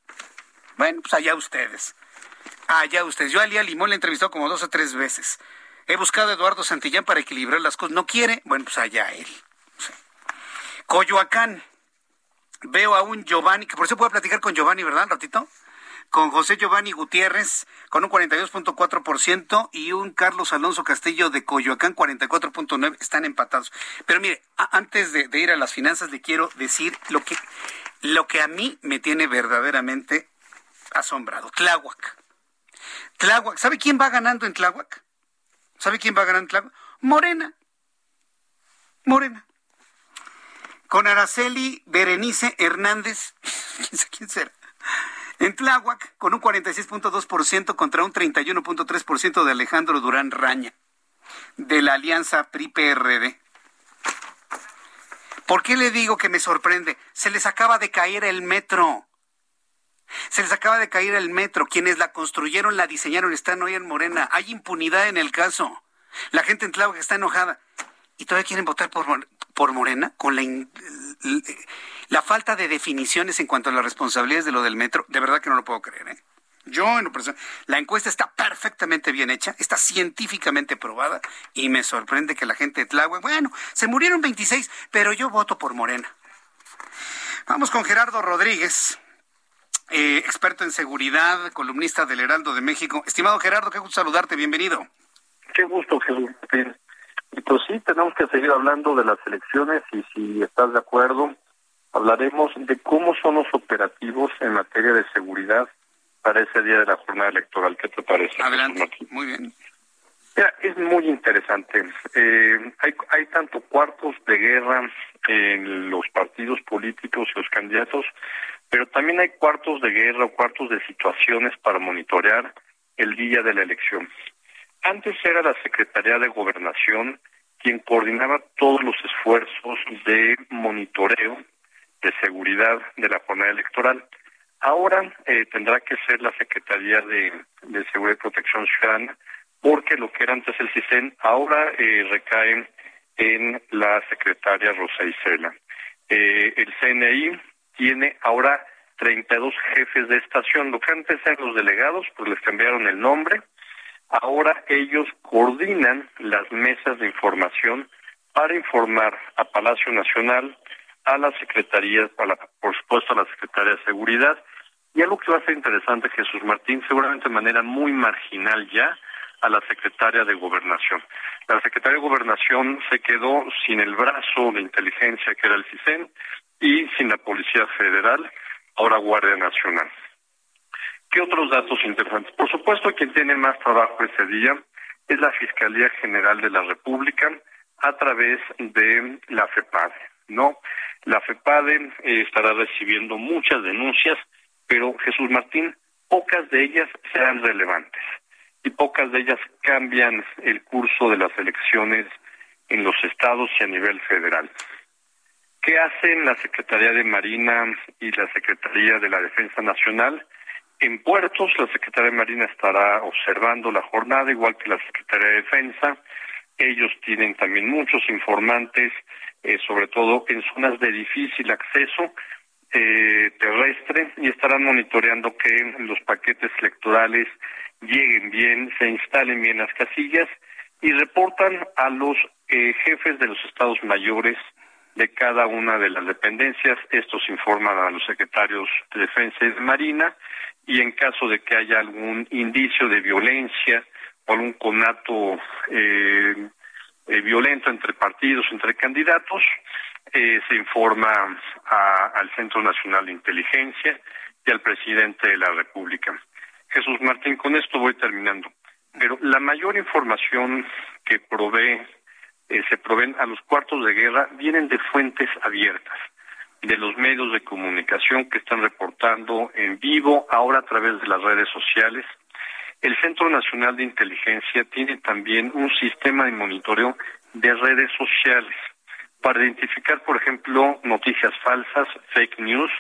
Bueno, pues allá ustedes. Allá ustedes. Yo a Lía Limón le he entrevistado como dos o tres veces. He buscado a Eduardo Santillán para equilibrar las cosas. No quiere, bueno, pues allá él. Coyoacán veo a un Giovanni, que por eso puedo platicar con Giovanni, ¿verdad? Un ratito. Con José Giovanni Gutiérrez con un 42.4% y un Carlos Alonso Castillo de Coyoacán 44.9%. Están empatados. Pero mire, antes de, ir a las finanzas, le quiero decir lo que, lo que a mí me tiene verdaderamente asombrado. Tláhuac. Tláhuac. ¿Sabe quién va ganando en Tláhuac? ¿Sabe quién va ganando en Tláhuac? Morena. Morena con Araceli Berenice Hernández, quién será, en Tláhuac, con un 46.2% contra un 31.3% de Alejandro Durán Raña, de la alianza PRI-PRD. ¿Por qué le digo que me sorprende? Se les acaba de caer el metro. Se les acaba de caer el metro. Quienes la construyeron, la diseñaron, están hoy en Morena. Hay impunidad en el caso. La gente en Tláhuac está enojada. ¿Y todavía quieren votar por, por Morena con la, la falta de definiciones en cuanto a las responsabilidades de lo del metro, de verdad que no lo puedo creer. ¿eh? Yo, en lo la encuesta está perfectamente bien hecha, está científicamente probada y me sorprende que la gente de Tláhuac, bueno, se murieron 26, pero yo voto por Morena. Vamos con Gerardo Rodríguez, eh, experto en seguridad, columnista del Heraldo de México. Estimado Gerardo, qué gusto saludarte, bienvenido. Qué gusto, Jesús. Y pues sí, tenemos que seguir hablando de las elecciones y si estás de acuerdo, hablaremos de cómo son los operativos en materia de seguridad para ese día de la jornada electoral. ¿Qué te parece? Adelante, muy bien. Mira, es muy interesante. Eh, hay, hay tanto cuartos de guerra en los partidos políticos y los candidatos, pero también hay cuartos de guerra o cuartos de situaciones para monitorear el día de la elección. Antes era la Secretaría de Gobernación quien coordinaba todos los esfuerzos de monitoreo de seguridad de la jornada electoral. Ahora eh, tendrá que ser la Secretaría de, Seguridad y Protección Ciudadana, porque lo que era antes el CISEN ahora eh, recae en la secretaria Rosa Isela. Eh, el CNI tiene ahora 32 jefes de estación, lo que antes eran los delegados, pues les cambiaron el nombre Ahora ellos coordinan las mesas de información para informar a Palacio Nacional, a la Secretaría, por supuesto a la Secretaría de Seguridad, y algo que va a ser interesante, Jesús Martín, seguramente de manera muy marginal ya, a la Secretaria de Gobernación. La Secretaria de Gobernación se quedó sin el brazo de inteligencia que era el CISEN y sin la Policía Federal, ahora Guardia Nacional. ¿Qué otros datos interesantes? Por supuesto, quien tiene más trabajo ese día es la Fiscalía General de la República a través de la FEPADE, ¿no? La FEPADE eh, estará recibiendo muchas denuncias, pero Jesús Martín, pocas de ellas serán relevantes y pocas de ellas cambian el curso de las elecciones en los estados y a nivel federal. ¿Qué hacen la Secretaría de Marina y la Secretaría de la Defensa Nacional? En puertos, la Secretaría de Marina estará observando la jornada, igual que la Secretaría de Defensa. Ellos tienen también muchos informantes, eh, sobre todo en zonas de difícil acceso eh, terrestre, y estarán monitoreando que los paquetes electorales lleguen bien, se instalen bien las casillas y reportan a los eh, jefes de los estados mayores de cada una de las dependencias. Estos informan a los secretarios de Defensa y de Marina y en caso de que haya algún indicio de violencia o algún conato eh, eh, violento entre partidos, entre candidatos, eh, se informa al Centro Nacional de Inteligencia y al presidente de la República. Jesús Martín, con esto voy terminando. Pero la mayor información que provee, se proveen a los cuartos de guerra vienen de fuentes abiertas de los medios de comunicación que están reportando en vivo, ahora a través de las redes sociales. El Centro Nacional de Inteligencia tiene también un sistema de monitoreo de redes sociales para identificar, por ejemplo, noticias falsas, fake news,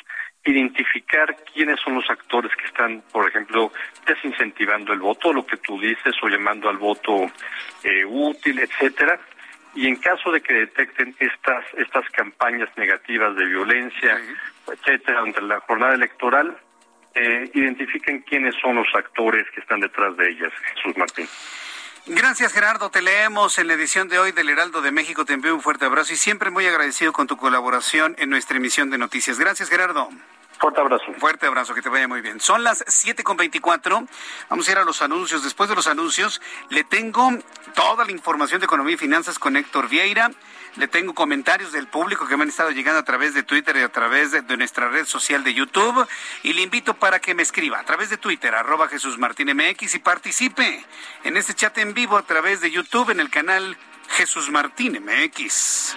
identificar quiénes son los actores que están, por ejemplo, desincentivando el voto, lo que tú dices, o llamando al voto eh, útil, etcétera, y en caso de que detecten estas estas campañas negativas de violencia, etcétera, durante la jornada electoral, eh, identifiquen quiénes son los actores que están detrás de ellas. Jesús Martín. Gracias Gerardo, te leemos en la edición de hoy del Heraldo de México, te envío un fuerte abrazo y siempre muy agradecido con tu colaboración en nuestra emisión de noticias. Gracias Gerardo. Fuerte abrazo. Fuerte abrazo, que te vaya muy bien. Son las 7.24. Vamos a ir a los anuncios. Después de los anuncios, le tengo toda la información de economía y finanzas con Héctor Vieira. Le tengo comentarios del público que me han estado llegando a través de Twitter y a través de, nuestra red social de YouTube. Y le invito para que me escriba a través de Twitter, arroba Jesús Martín MX, y participe en este chat en vivo a través de YouTube en el canal Jesús Martín MX.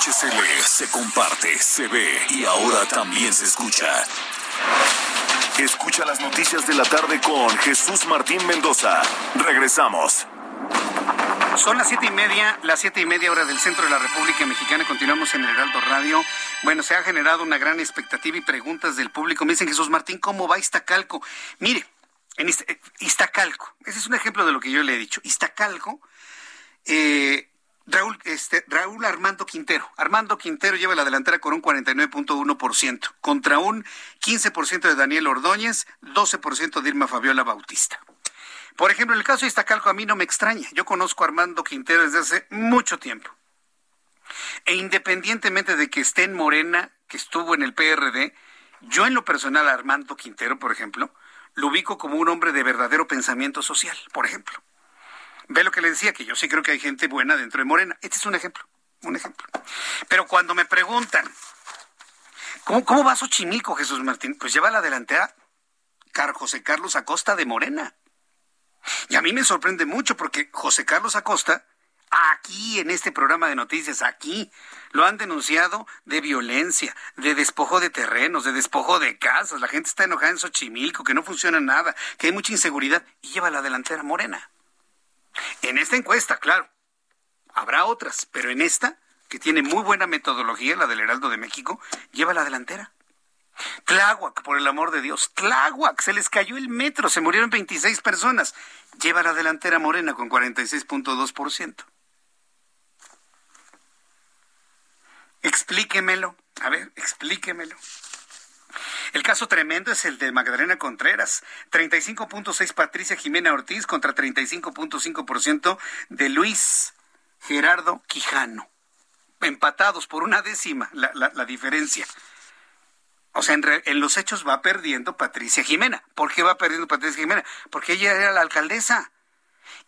HCL se comparte, se ve y ahora también se escucha. Escucha las noticias de la tarde con Jesús Martín Mendoza. Regresamos. Son las siete y media, las siete y media hora del centro de la República Mexicana. Continuamos en el Heraldo Radio. Bueno, se ha generado una gran expectativa y preguntas del público. Me dicen, Jesús Martín, ¿cómo va Iztacalco? Mire, en eh, Iztacalco, ese es un ejemplo de lo que yo le he dicho. Iztacalco, eh, Raúl, este, Raúl Armando Quintero. Armando Quintero lleva la delantera con un 49.1%, contra un 15% de Daniel Ordóñez, 12% de Irma Fabiola Bautista. Por ejemplo, el caso de Iztacalco a mí no me extraña. Yo conozco a Armando Quintero desde hace mucho tiempo. E independientemente de que esté en Morena, que estuvo en el PRD, yo en lo personal Armando Quintero, por ejemplo, lo ubico como un hombre de verdadero pensamiento social, por ejemplo. Ve lo que le decía, que yo sí creo que hay gente buena dentro de Morena. Este es un ejemplo, un ejemplo. Pero cuando me preguntan, ¿cómo, cómo va Xochimilco, Jesús Martín? Pues lleva la delantera José Carlos Acosta de Morena. Y a mí me sorprende mucho porque José Carlos Acosta, aquí en este programa de noticias, aquí, lo han denunciado de violencia, de despojo de terrenos, de despojo de casas. La gente está enojada en Xochimilco, que no funciona nada, que hay mucha inseguridad y lleva la delantera Morena. En esta encuesta, claro, habrá otras, pero en esta, que tiene muy buena metodología, la del Heraldo de México, lleva la delantera. Tláhuac, por el amor de Dios, Tláhuac, se les cayó el metro, se murieron 26 personas. Lleva la delantera Morena con 46.2%. Explíquemelo, a ver, explíquemelo. El caso tremendo es el de Magdalena Contreras, 35.6 Patricia Jimena Ortiz contra 35.5% de Luis Gerardo Quijano. Empatados por una décima la, diferencia. O sea, en, en, los hechos va perdiendo Patricia Jimena. ¿Por qué va perdiendo Patricia Jimena? Porque ella era la alcaldesa.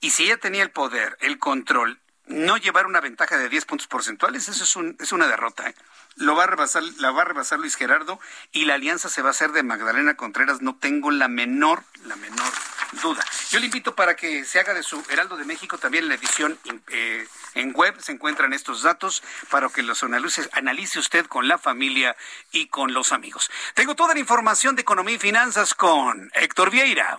Y si ella tenía el poder, el control, no llevar una ventaja de 10 puntos porcentuales, eso es, un, es una derrota. ¿eh? Lo va a rebasar, la va a rebasar Luis Gerardo y la alianza se va a hacer de Magdalena Contreras, no tengo la menor, la menor duda. Yo le invito para que se haga de su Heraldo de México también la edición eh, en web, se encuentran estos datos para que los analice, analice usted con la familia y con los amigos. Tengo toda la información de economía y finanzas con Héctor Vieira.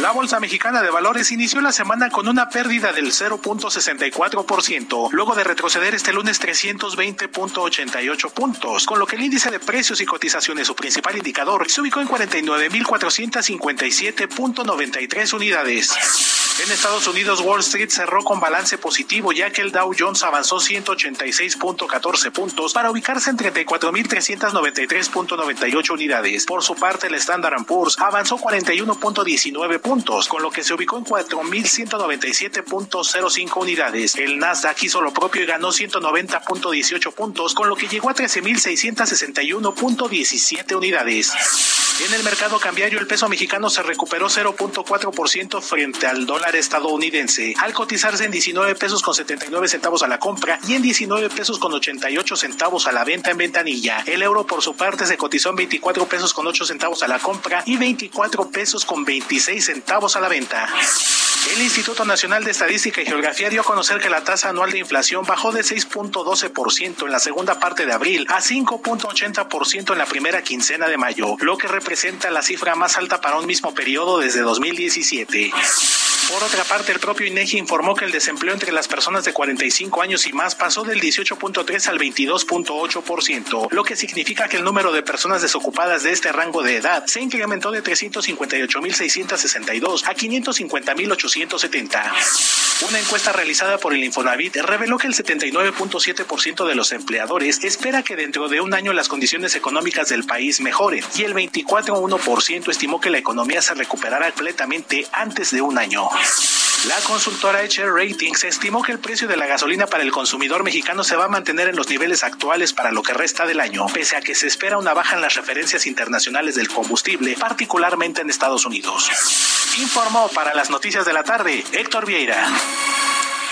La Bolsa Mexicana de Valores inició la semana con una pérdida del 0.64%, luego de retroceder este lunes 320.88 puntos, con lo que el índice de precios y cotizaciones, su principal indicador, se ubicó en 49.457.93 unidades. En Estados Unidos, Wall Street cerró con balance positivo, ya que el Dow Jones avanzó 186.14 puntos para ubicarse en 34.393.98 unidades. Por su parte, el Standard Poor's avanzó 41.19 puntos, con lo que se ubicó en 4.197.05 unidades. El Nasdaq hizo lo propio y ganó 190.18 puntos, con lo que llegó a 13.661.17 unidades. En el mercado cambiario, el peso mexicano se recuperó 0.4% frente al dólar estadounidense, al cotizarse en 19 pesos con 79 centavos a la compra y en 19 pesos con 88 centavos a la venta en ventanilla. El euro por su parte se cotizó en 24 pesos con 8 centavos a la compra y 24 pesos con 26 centavos a la venta. El Instituto Nacional de Estadística y Geografía dio a conocer que la tasa anual de inflación bajó de 6.12% en la segunda parte de abril a 5.80% en la primera quincena de mayo, lo que representa la cifra más alta para un mismo periodo desde 2017. Por otra parte, el propio INEGI informó que el desempleo entre las personas de 45 años y más pasó del 18.3 al 22.8%, lo que significa que el número de personas desocupadas de este rango de edad se incrementó de 358.662 a 550.870. Una encuesta realizada por el Infonavit reveló que el 79.7% de los empleadores espera que dentro de un año las condiciones económicas del país mejoren y el 24.1% estimó que la economía se recuperará completamente antes de un año. La consultora HR Ratings estimó que el precio de la gasolina para el consumidor mexicano se va a mantener en los niveles actuales para lo que resta del año, pese a que se espera una baja en las referencias internacionales del combustible, particularmente en Estados Unidos. Informó para las noticias de la tarde Héctor Vieira.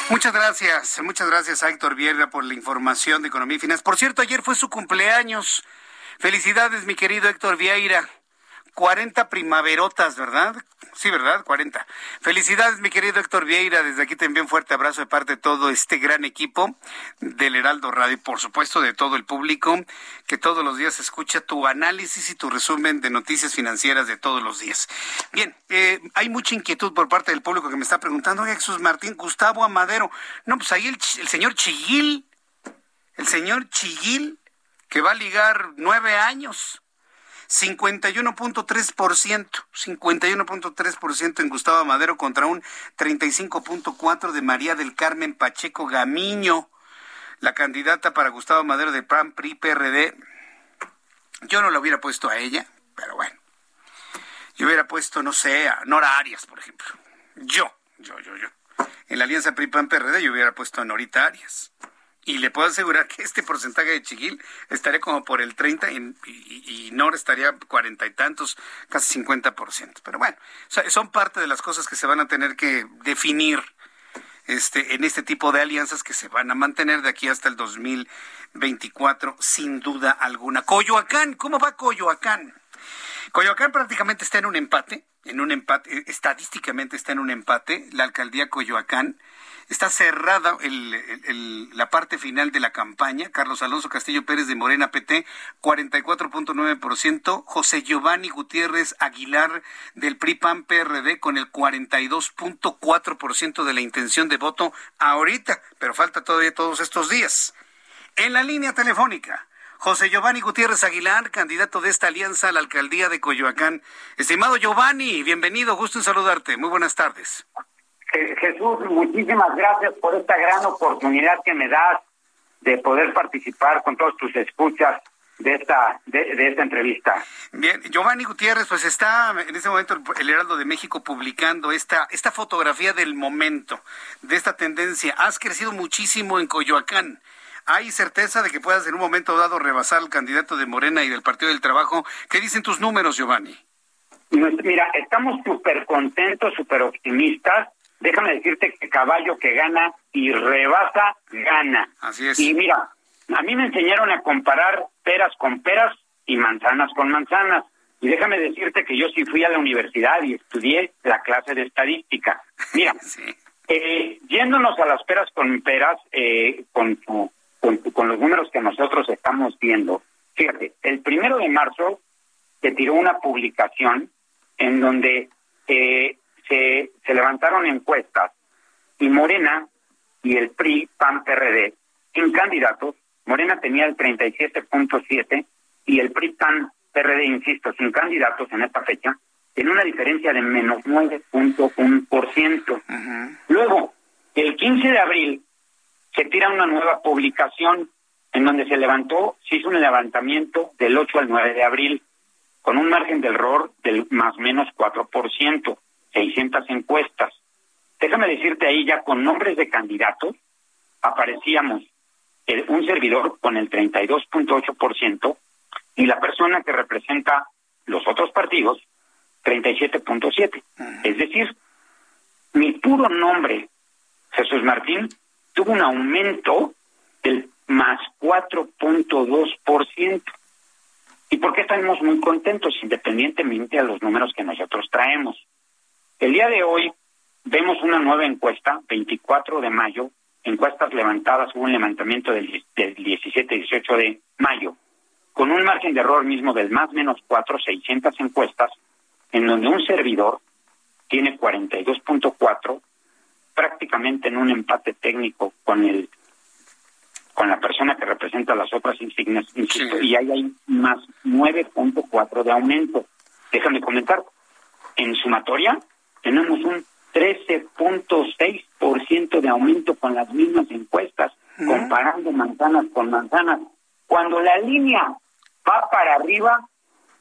Muchas gracias, muchas gracias a Héctor Vieira por la información de Economía y Finanzas. Por cierto, ayer fue su cumpleaños. Felicidades, mi querido Héctor Vieira. 40 primaverotas, ¿verdad? Sí, ¿verdad? 40. Felicidades, mi querido Héctor Vieira. Desde aquí te envío un fuerte abrazo de parte de todo este gran equipo del Heraldo Radio y, por supuesto, de todo el público que todos los días escucha tu análisis y tu resumen de noticias financieras de todos los días. Bien, eh, hay mucha inquietud por parte del público que me está preguntando, Jesús Martín, Gustavo Amadero. No, pues ahí el, el señor Chiguil, el señor Chiguil, que va a ligar nueve años 51.3%, 51.3% en Gustavo Madero contra un 35.4% de María del Carmen Pacheco Gamiño, la candidata para Gustavo Madero de PAN, PRI, PRD. Yo no la hubiera puesto a ella, pero bueno. Yo hubiera puesto, no sé, a Nora Arias, por ejemplo. Yo, yo, yo, yo. En la alianza PRI-PAN-PRD yo hubiera puesto a Norita Arias. Y le puedo asegurar que este porcentaje de Chiquil estaría como por el 30 y, y, Nor estaría cuarenta y tantos, casi 50%. Pero bueno, son parte de las cosas que se van a tener que definir este, en este tipo de alianzas que se van a mantener de aquí hasta el 2024, sin duda alguna. Coyoacán, ¿cómo va Coyoacán? Coyoacán prácticamente está en un empate, en un empate, estadísticamente está en un empate, la alcaldía Coyoacán Está cerrada la parte final de la campaña. Carlos Alonso Castillo Pérez de Morena PT, 44.9%. José Giovanni Gutiérrez Aguilar del PRI-PAN PRD con el 42.4% de la intención de voto ahorita, pero falta todavía todos estos días. En la línea telefónica. José Giovanni Gutiérrez Aguilar, candidato de esta alianza a la alcaldía de Coyoacán. Estimado Giovanni, bienvenido, gusto en saludarte. Muy buenas tardes. Jesús, muchísimas gracias por esta gran oportunidad que me das de poder participar con todos tus escuchas de esta de, esta entrevista. Bien, Giovanni Gutiérrez, pues está en este momento el Heraldo de México publicando esta esta fotografía del momento, de esta tendencia. Has crecido muchísimo en Coyoacán. ¿Hay certeza de que puedas en un momento dado rebasar al candidato de Morena y del Partido del Trabajo? ¿Qué dicen tus números, Giovanni? Mira, estamos súper contentos, súper optimistas. Déjame decirte que caballo que gana y rebasa, gana. Así es. Y mira, a mí me enseñaron a comparar peras con peras y manzanas con manzanas. Y déjame decirte que yo sí fui a la universidad y estudié la clase de estadística. Mira, eh, yéndonos a las peras con peras, eh, con, con, con los números que nosotros estamos viendo, fíjate, el primero de marzo se tiró una publicación en donde eh, se, se levantaron encuestas y Morena y el PRI, PAN, PRD, en candidatos, Morena tenía el 37.7 y el PRI, PAN, PRD, insisto, sin candidatos en esta fecha, tiene una diferencia de menos 9.1%. Luego, el 15 de abril, se tira una nueva publicación en donde se levantó, se hizo un levantamiento del 8 al 9 de abril con un margen de error del más o menos 4%, 600 encuestas. Déjame decirte ahí ya con nombres de candidatos, aparecíamos un servidor con el 32.8% y la persona que representa los otros partidos, 37.7%. Es decir, mi puro nombre, Jesús Martín, tuvo un aumento del más 4.2%. ¿Y por qué estamos muy contentos independientemente de los números que nosotros traemos? El día de hoy vemos una nueva encuesta, 24 de mayo, encuestas levantadas, hubo un levantamiento del, 17-18 de mayo, con un margen de error mismo del más menos 4, 600 encuestas, en donde un servidor tiene 42.4, prácticamente en un empate técnico con el con la persona que representa las otras insignias, y ahí hay más 9.4 de aumento. Déjame comentar, en sumatoria tenemos un 13.6% de aumento con las mismas encuestas, comparando manzanas con manzanas. Cuando la línea va para arriba,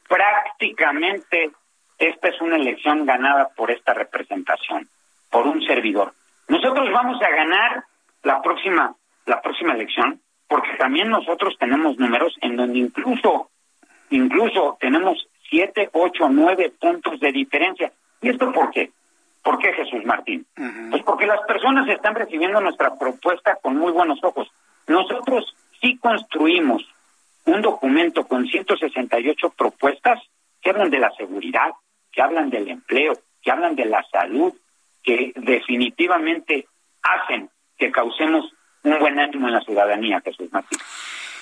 prácticamente esta es una elección ganada por esta representación, por un servidor. Nosotros vamos a ganar la próxima la próxima elección, porque también nosotros tenemos números en donde incluso, incluso tenemos siete, ocho, nueve puntos de diferencia. ¿Y esto por qué? ¿Por qué Jesús Martín? Pues porque las personas están recibiendo nuestra propuesta con muy buenos ojos. Nosotros sí construimos un documento con 168 propuestas que hablan de la seguridad, que hablan del empleo, que hablan de la salud, que definitivamente hacen que causemos un buen ánimo en la ciudadanía, Jesús Martín.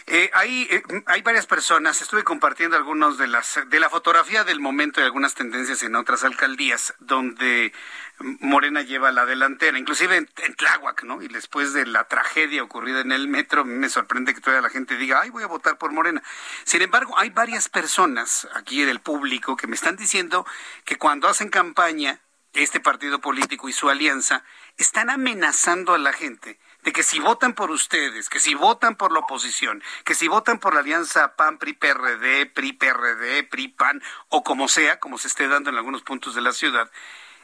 Eh, hay, eh, hay varias personas, estuve compartiendo algunos de las de la fotografía del momento y algunas tendencias en otras alcaldías donde Morena lleva la delantera, inclusive en, Tláhuac, ¿no? Y después de la tragedia ocurrida en el metro, me sorprende que todavía la gente diga, ay, voy a votar por Morena. Sin embargo, hay varias personas aquí del público que me están diciendo que cuando hacen campaña, este partido político y su alianza, están amenazando a la gente de que si votan por ustedes, que si votan por la oposición, que si votan por la alianza PAN, PRI, PRD, PRI, PRD, PRI, PAN, o como sea, como se esté dando en algunos puntos de la ciudad,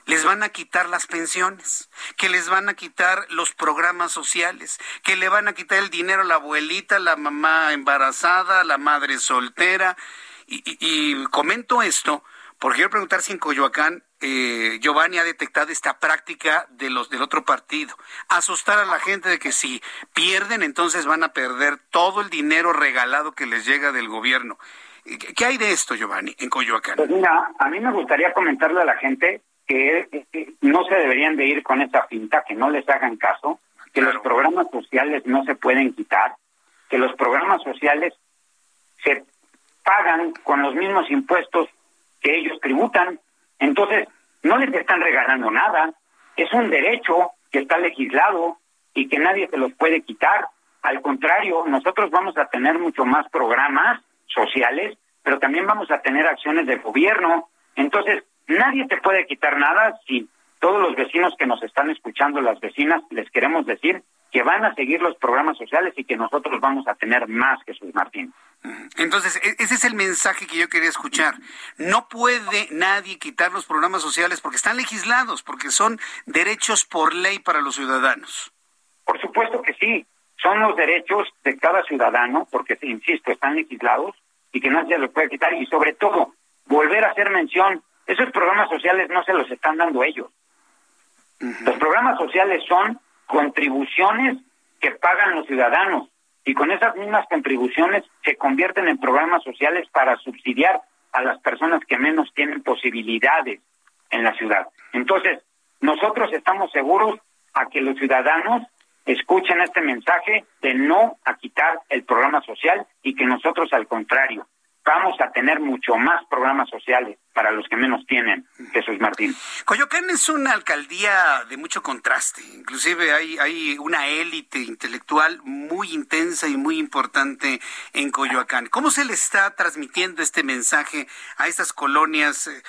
les van a quitar las pensiones, que les van a quitar los programas sociales, que le van a quitar el dinero a la abuelita, la mamá embarazada, la madre soltera. Y, y comento esto porque quiero preguntar si en Coyoacán eh, Giovanni ha detectado esta práctica de los del otro partido, asustar a la gente de que si pierden entonces van a perder todo el dinero regalado que les llega del gobierno. ¿Qué hay de esto, Giovanni, en Coyoacán? Pues mira, a mí me gustaría comentarle a la gente que no se deberían de ir con esa pinta, que no les hagan caso, que los programas sociales no se pueden quitar, que los programas sociales se pagan con los mismos impuestos que ellos tributan. Entonces, no les están regalando nada. Es un derecho que está legislado y que nadie se los puede quitar. Al contrario, nosotros vamos a tener mucho más programas sociales, pero también vamos a tener acciones del gobierno. Entonces, nadie te puede quitar nada si todos los vecinos que nos están escuchando, las vecinas, les queremos decir que van a seguir los programas sociales y que nosotros vamos a tener más, Jesús Martín. Entonces, e-, ese es el mensaje que yo quería escuchar. No puede nadie quitar los programas sociales porque están legislados, porque son derechos por ley para los ciudadanos. Por supuesto que sí, son los derechos de cada ciudadano, porque, insisto, están legislados y que nadie los puede quitar. Y sobre todo, volver a hacer mención, esos programas sociales no se los están dando ellos. Los programas sociales son contribuciones que pagan los ciudadanos y con esas mismas contribuciones se convierten en programas sociales para subsidiar a las personas que menos tienen posibilidades en la ciudad. Entonces, nosotros estamos seguros a que los ciudadanos escuchen este mensaje de no a quitar el programa social y que nosotros al contrario vamos a tener mucho más programas sociales para los que menos tienen, Jesús Martín. Coyoacán es una alcaldía de mucho contraste, inclusive hay, hay una élite intelectual muy intensa y muy importante en Coyoacán. ¿Cómo se le está transmitiendo este mensaje a estas colonias eh,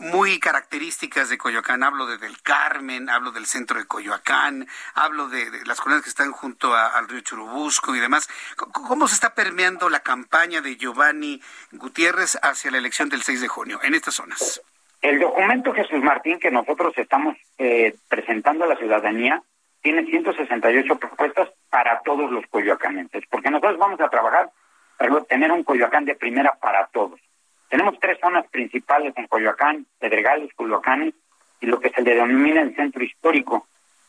muy características de Coyoacán? Hablo de Del Carmen, hablo del centro de Coyoacán, hablo de, las colonias que están junto al río Churubusco y demás. ¿Cómo se está permeando la campaña de Giovanni Gutiérrez hacia la elección del 6 de junio? En estas zonas? El documento Jesús Martín que nosotros estamos eh, presentando a la ciudadanía tiene 168 propuestas para todos los coyoacanenses, porque nosotros vamos a trabajar para tener un Coyoacán de primera para todos. Tenemos tres zonas principales en Coyoacán, Pedregales, Coyoacanes y lo que se le denomina el centro histórico,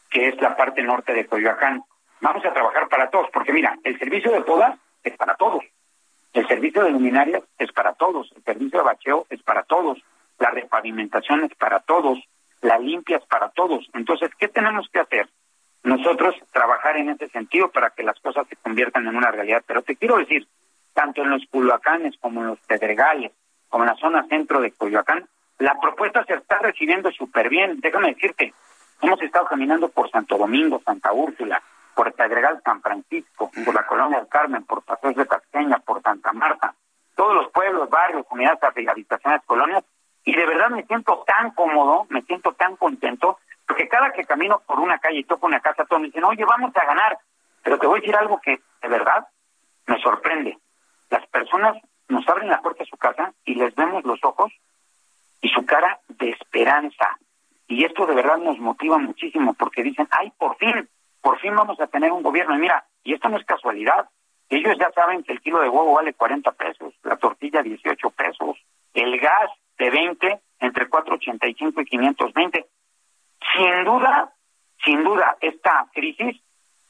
que es la parte norte de Coyoacán. Vamos a trabajar para todos, porque mira, el servicio de todas es para todos. El servicio de luminarias es para todos, el servicio de bacheo es para todos, la repavimentación es para todos, la limpia es para todos. Entonces, ¿qué tenemos que hacer? Nosotros trabajar en ese sentido para que las cosas se conviertan en una realidad. Pero te quiero decir, tanto en los Culhuacanes como en los Pedregales, como en la zona centro de Coyoacán, la propuesta se está recibiendo súper bien. Déjame decirte, hemos estado caminando por Santo Domingo, Santa Úrsula, por Pedregal San Francisco, por la Colonia del Carmen, por Paseos de Casqueña, por Santa Marta, todos los pueblos, barrios, comunidades, habitaciones, colonias, y de verdad me siento tan cómodo, me siento tan contento, porque cada que camino por una calle y toco una casa, todos me dicen, oye, vamos a ganar, pero te voy a decir algo que de verdad me sorprende. Las personas nos abren la puerta de su casa y les vemos los ojos y su cara de esperanza. Y esto de verdad nos motiva muchísimo porque dicen, ay, por fin, por fin vamos a tener un gobierno. Y mira, y esto no es casualidad. Ellos ya saben que el kilo de huevo vale 40 pesos, la tortilla 18 pesos, el gas de 20 entre 4.85 y 520. Sin duda, sin duda, esta crisis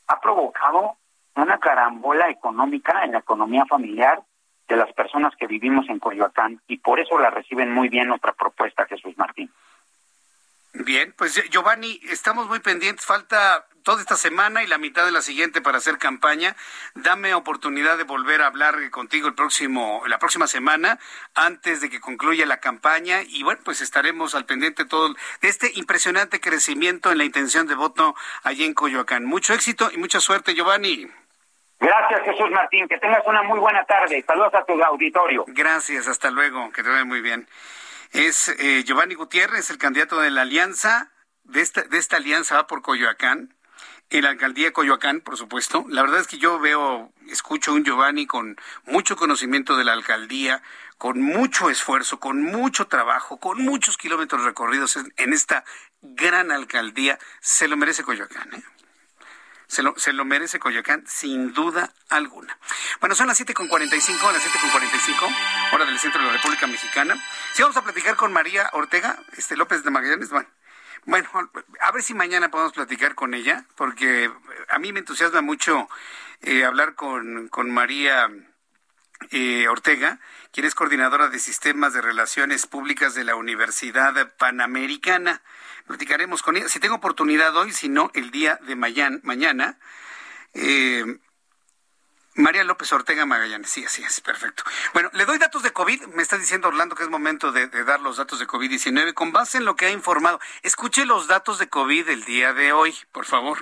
ha provocado una carambola económica en la economía familiar de las personas que vivimos en Coyoacán y por eso la reciben muy bien nuestra propuesta, Jesús Martín. Bien, pues Giovanni, estamos muy pendientes. Falta toda esta semana y la mitad de la siguiente para hacer campaña. Dame oportunidad de volver a hablar contigo el próximo, la próxima semana, antes de que concluya la campaña. Y bueno, pues estaremos al pendiente todo de este impresionante crecimiento en la intención de voto allí en Coyoacán. Mucho éxito y mucha suerte, Giovanni. Gracias, Jesús Martín. Que tengas una muy buena tarde. Saludos a tu auditorio. Gracias, hasta luego. Que te vaya muy bien. Es eh, Giovanni Gutiérrez, el candidato de la alianza, de esta, de esta alianza va por Coyoacán, en la alcaldía de Coyoacán, por supuesto. La verdad es que yo veo, escucho un Giovanni con mucho conocimiento de la alcaldía, con mucho esfuerzo, con mucho trabajo, con muchos kilómetros recorridos en, esta gran alcaldía. Se lo merece Coyoacán, ¿eh? Se lo, se lo merece Coyoacán, sin duda alguna. Bueno, son las 7.45, las 7.45, hora del centro de la República Mexicana. Sí, vamos a platicar con María Ortega, este López de Magallanes. Bueno, bueno, a ver si mañana podemos platicar con ella, porque a mí me entusiasma mucho eh, hablar con, con María eh, Ortega, quien es coordinadora de sistemas de relaciones públicas de la Universidad Panamericana platicaremos con ella. Si tengo oportunidad hoy, si no, el día de mañana. eh, María López Ortega Magallanes, sí, así es, perfecto. Bueno, le doy datos de COVID, me está diciendo Orlando que es momento de, dar los datos de COVID-19 con base en lo que ha informado. Escuche los datos de COVID del día de hoy, por favor.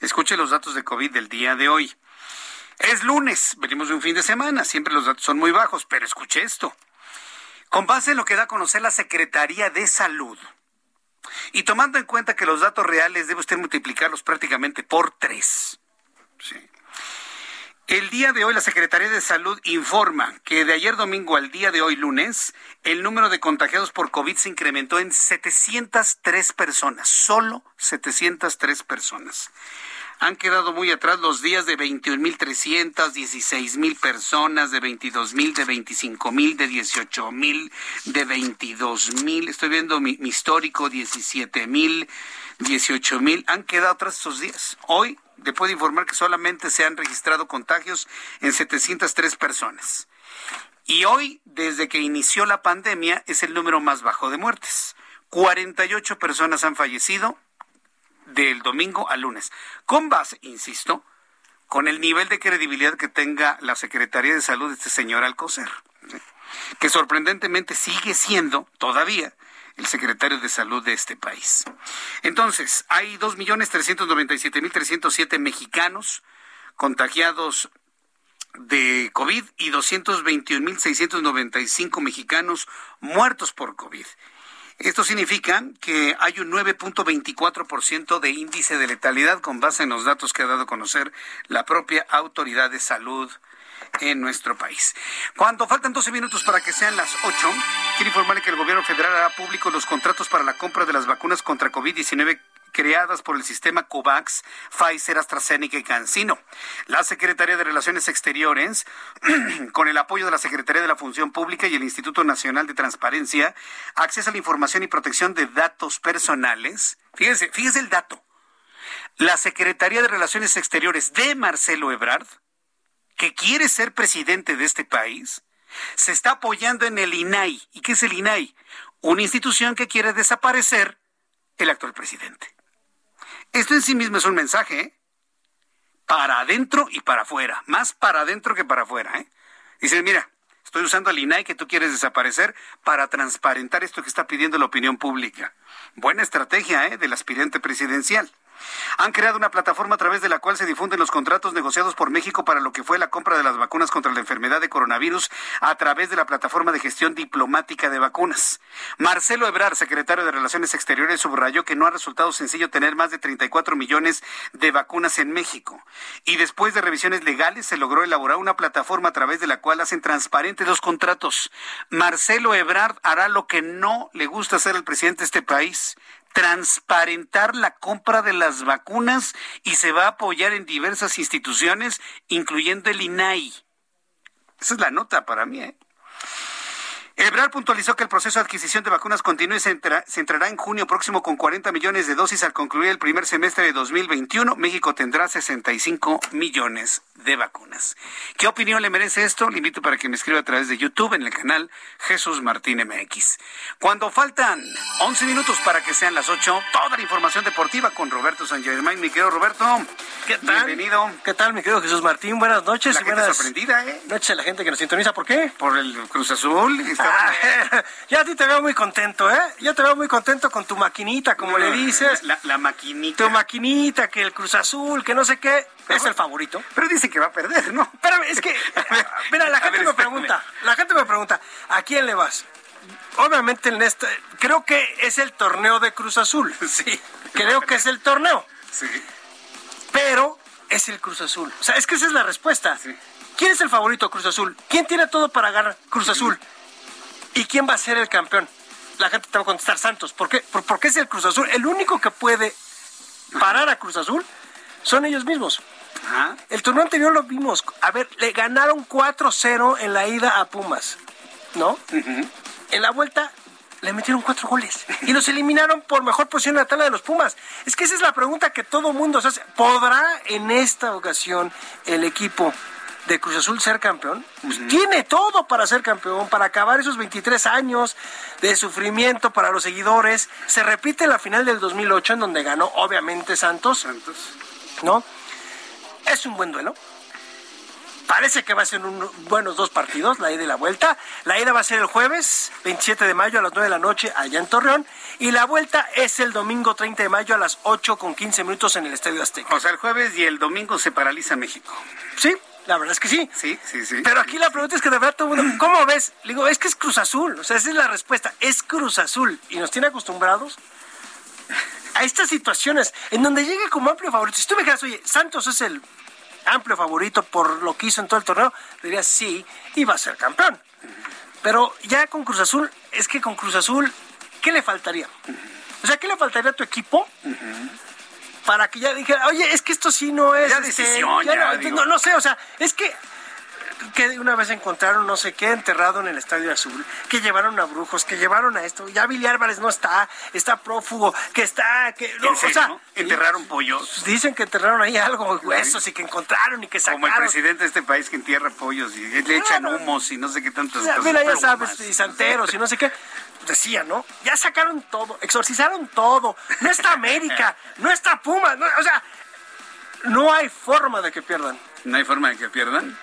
Escuche los datos de COVID del día de hoy. Es lunes, venimos de un fin de semana, siempre los datos son muy bajos, pero escuche esto. Con base en lo que da a conocer la Secretaría de Salud, Y tomando en cuenta que los datos reales debe usted multiplicarlos prácticamente por tres. El día de hoy la Secretaría de Salud informa que de ayer domingo al día de hoy lunes, el número de contagiados por COVID se incrementó en 703 personas, solo 703 personas. Han quedado muy atrás los días de 21.300, 16.000 personas, de 22.000, de 25.000, de 18.000, de 22.000. Estoy viendo mi, mi histórico, 17.000, 18.000. Han quedado atrás esos días. Hoy le puedo informar que solamente se han registrado contagios en 703 personas. Y hoy, desde que inició la pandemia, es el número más bajo de muertes. 48 personas han fallecido del domingo al lunes. Con base, insisto, con el nivel de credibilidad que tenga la Secretaría de Salud de este señor Alcocer, que sorprendentemente sigue siendo todavía el secretario de Salud de este país. Entonces, hay 2.397.307 mexicanos contagiados de COVID y 221.695 mexicanos muertos por COVID. Esto significa que hay un 9.24% de índice de letalidad con base en los datos que ha dado a conocer la propia autoridad de salud en nuestro país. Cuando faltan 12 minutos para que sean las 8, quiero informarle que el gobierno federal hará público los contratos para la compra de las vacunas contra COVID-19 creadas por el sistema COVAX, Pfizer, AstraZeneca y CanSino. La Secretaría de Relaciones Exteriores, con el apoyo de la Secretaría de la Función Pública y el Instituto Nacional de Transparencia, Acceso a la Información y Protección de Datos Personales. Fíjese, fíjese el dato. La Secretaría de Relaciones Exteriores de Marcelo Ebrard que quiere ser presidente de este país se está apoyando en el INAI. ¿Y qué es el INAI? Una institución que quiere desaparecer el actual presidente. Esto en sí mismo es un mensaje ¿eh? para adentro y para afuera, más para adentro que para afuera. ¿eh? Dicen, mira, estoy usando al INAI que tú quieres desaparecer para transparentar esto que está pidiendo la opinión pública. Buena estrategia ¿eh? del aspirante presidencial. Han creado una plataforma a través de la cual se difunden los contratos negociados por México para lo que fue la compra de las vacunas contra la enfermedad de coronavirus a través de la plataforma de gestión diplomática de vacunas. Marcelo Ebrard, secretario de Relaciones Exteriores, subrayó que no ha resultado sencillo tener más de 34 millones de vacunas en México. Y después de revisiones legales se logró elaborar una plataforma a través de la cual hacen transparentes los contratos. Marcelo Ebrard hará lo que no le gusta hacer al presidente de este país, transparentar la compra de las vacunas y se va a apoyar en diversas instituciones, incluyendo el INAI. Esa es la nota para mí. ¿eh? Ebrard puntualizó que el proceso de adquisición de vacunas continúa y se, entrará en junio próximo con 40 millones de dosis al concluir el primer semestre de 2021. México tendrá 65 millones de vacunas. ¿Qué opinión le merece esto? Le invito para que me escriba a través de YouTube en el canal Jesús Martín MX. Cuando faltan 11 minutos para que sean las 8, toda la información deportiva con Roberto San Germain. Mi querido Roberto, ¿qué tal? Bienvenido. ¿Qué tal, mi querido Jesús Martín? Buenas noches. La y gente buenas sorprendida, ¿eh? noches a la gente que nos sintoniza. ¿Por qué? Por el Cruz Azul. Ya a ti te veo muy contento, ¿eh? Ya te veo muy contento con tu maquinita, como le dices. La, la maquinita. Tu maquinita, que el Cruz Azul, que no sé qué. Es el favorito. Pero dice que va a perder, ¿no? Es que, mira, la gente me pregunta, la gente me pregunta, ¿a quién le vas? Obviamente en este, creo que es el torneo de Cruz Azul. Sí. Creo que es el torneo. Sí. Pero es el Cruz Azul. O sea, es que esa es la respuesta. ¿Quién es el favorito Cruz Azul? ¿Quién tiene todo para ganar Cruz Azul? ¿Y quién va a ser el campeón? La gente te va a contestar Santos. ¿Por qué? Por- Porque es el Cruz Azul. El único que puede parar a Cruz Azul son ellos mismos. El torneo anterior lo vimos. A ver, le ganaron 4-0 en la ida a Pumas. ¿No? En la vuelta le metieron cuatro goles y los eliminaron por mejor posición en la tabla de los Pumas. Es que esa es la pregunta que todo mundo se hace. ¿Podrá en esta ocasión el equipo de Cruz Azul ser campeón? Pues tiene todo para ser campeón, para acabar esos 23 años de sufrimiento para los seguidores. Se repite la final del 2008 en donde ganó obviamente Santos. Santos. ¿No? Es un buen duelo. Parece que va a ser un buenos dos partidos, la ida y la vuelta. La ida va a ser el jueves 27 de mayo a las 9 de la noche allá en Torreón. Y la vuelta es el domingo 30 de mayo a las 8 con 15 minutos en el Estadio Azteca. O sea, el jueves y el domingo se paraliza México. Sí, la verdad es que sí. Sí, sí, sí. Pero aquí la pregunta es que de verdad todo el mundo, ¿cómo ves? Le digo, es que es Cruz Azul. O sea, esa es la respuesta. Es Cruz Azul. Y nos tiene acostumbrados a estas situaciones en donde llega como amplio favorito. Si tú me dijeras, oye, Santos es el amplio favorito por lo que hizo en todo el torneo, dirías sí, iba a ser campeón. Pero ya con Cruz Azul, es que con Cruz Azul, ¿qué le faltaría? O sea, ¿qué le faltaría a tu equipo? Para que ya dijera, oye, es que esto sí no es. Ya este, decisión, ya ya, no, no, no sé, o sea, es que que una vez encontraron no sé qué enterrado en el Estadio Azul, que llevaron a brujos, que llevaron a esto, ya Billy Álvarez no está, está prófugo, que está, que no, ¿En o sea, ¿Enterraron pollos? dicen que enterraron ahí algo, huesos y que encontraron y que Como el sacaron. presidente de este país que entierra pollos y le echan humos y no sé qué tantas sea, cosas. mira, ya sabes, y santeros y no sé qué. Decía, ¿no? Ya sacaron todo, exorcizaron todo. No está América, no está Puma, no, o sea, no hay forma de que pierdan. ¿No hay forma de que pierdan?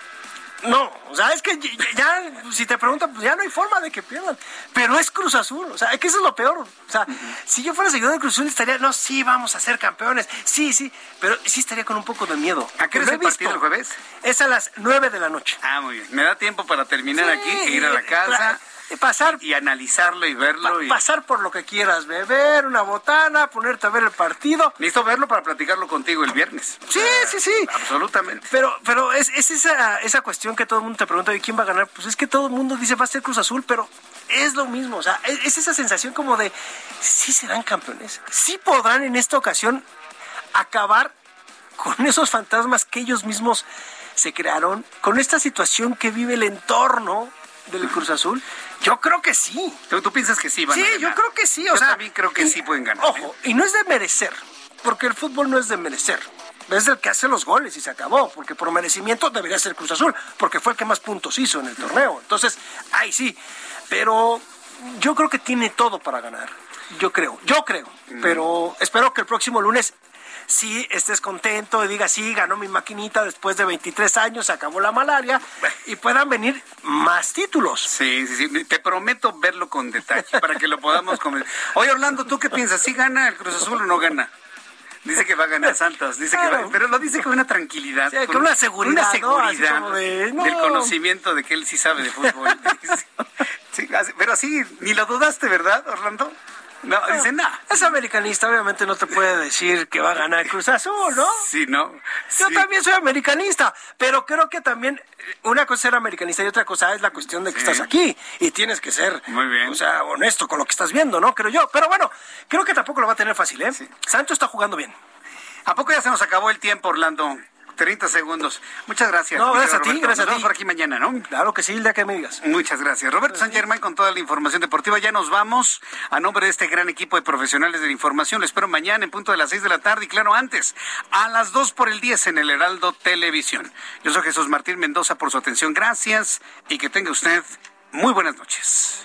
No, o sea, es que ya, si te preguntan, pues ya no hay forma de que pierdan. Pero es Cruz Azul, o sea, es que eso es lo peor. O sea, si yo fuera seguidor de Cruz Azul estaría, no, sí, vamos a ser campeones, sí, sí, pero sí estaría con un poco de miedo. ¿A qué hora el partido el jueves? Es a las nueve de la noche. Ah, muy bien. Me da tiempo para terminar Sí, aquí e ir a la casa pasar y analizarlo y verlo. y... pasar por lo que quieras, beber una botana, ponerte a ver el partido. Necesito verlo para platicarlo contigo el viernes. Sí, sí, sí. Absolutamente. Pero, pero es, es esa, esa cuestión que todo el mundo te pregunta, ¿y quién va a ganar? Pues es que todo el mundo dice va a ser Cruz Azul, pero es lo mismo. O sea, es, es esa sensación como de, sí serán campeones, sí podrán en esta ocasión acabar con esos fantasmas que ellos mismos se crearon, con esta situación que vive el entorno del Cruz Azul. Yo creo que sí. ¿Tú, tú piensas que sí van Sí, a ganar? yo creo que sí. O Yo sea, también creo que y- sí pueden ganar. ¿eh? Ojo, y no es de merecer, porque el fútbol no es de merecer. Es el que hace los goles y se acabó, porque por merecimiento debería ser Cruz Azul, porque fue el que más puntos hizo en el torneo. Entonces, ahí sí. Pero yo creo que tiene todo para ganar. Yo creo, yo creo. Mm. Pero espero que el próximo lunes sí estés contento y digas, sí, ganó mi maquinita después de 23 años, se acabó la malaria y puedan venir más títulos. Sí, sí, sí. Te prometo verlo con detalle para que lo podamos comer. Oye, Orlando, ¿tú qué piensas? ¿Sí gana el Cruz Azul o no gana? Dice que va a ganar Santos, dice que va, pero lo dice con una tranquilidad, Sí, con una seguridad, una seguridad como de, no. del conocimiento de que él sí sabe de fútbol. Sí, pero así ni lo dudaste, ¿verdad, Orlando? No, dice nada. Es americanista, obviamente no te puede decir que va a ganar Cruz Azul, ¿no? Sí, ¿no? Yo Sí. también soy americanista, pero creo que también una cosa es ser americanista y otra cosa es la cuestión de que Sí. estás aquí y tienes que ser, Muy bien. o sea, honesto con lo que estás viendo, ¿no? Creo yo. Pero bueno, creo que tampoco lo va a tener fácil, ¿eh? Santos está jugando bien. ¿A poco ya se nos acabó el tiempo, Orlando? 30 segundos. Muchas gracias. No, gracias a ti, Roberto. gracias Nos a ti. por aquí mañana, ¿no? Claro que sí, el día que me digas. Muchas gracias. Roberto San Germán con toda la información deportiva. Ya nos vamos. A nombre de este gran equipo de profesionales de la información, lo espero mañana en punto de las 6 de la tarde y claro, antes, a las 2 por el 10 en el Heraldo Televisión. Yo soy Jesús Martín Mendoza por su atención. Gracias y que tenga usted muy buenas noches.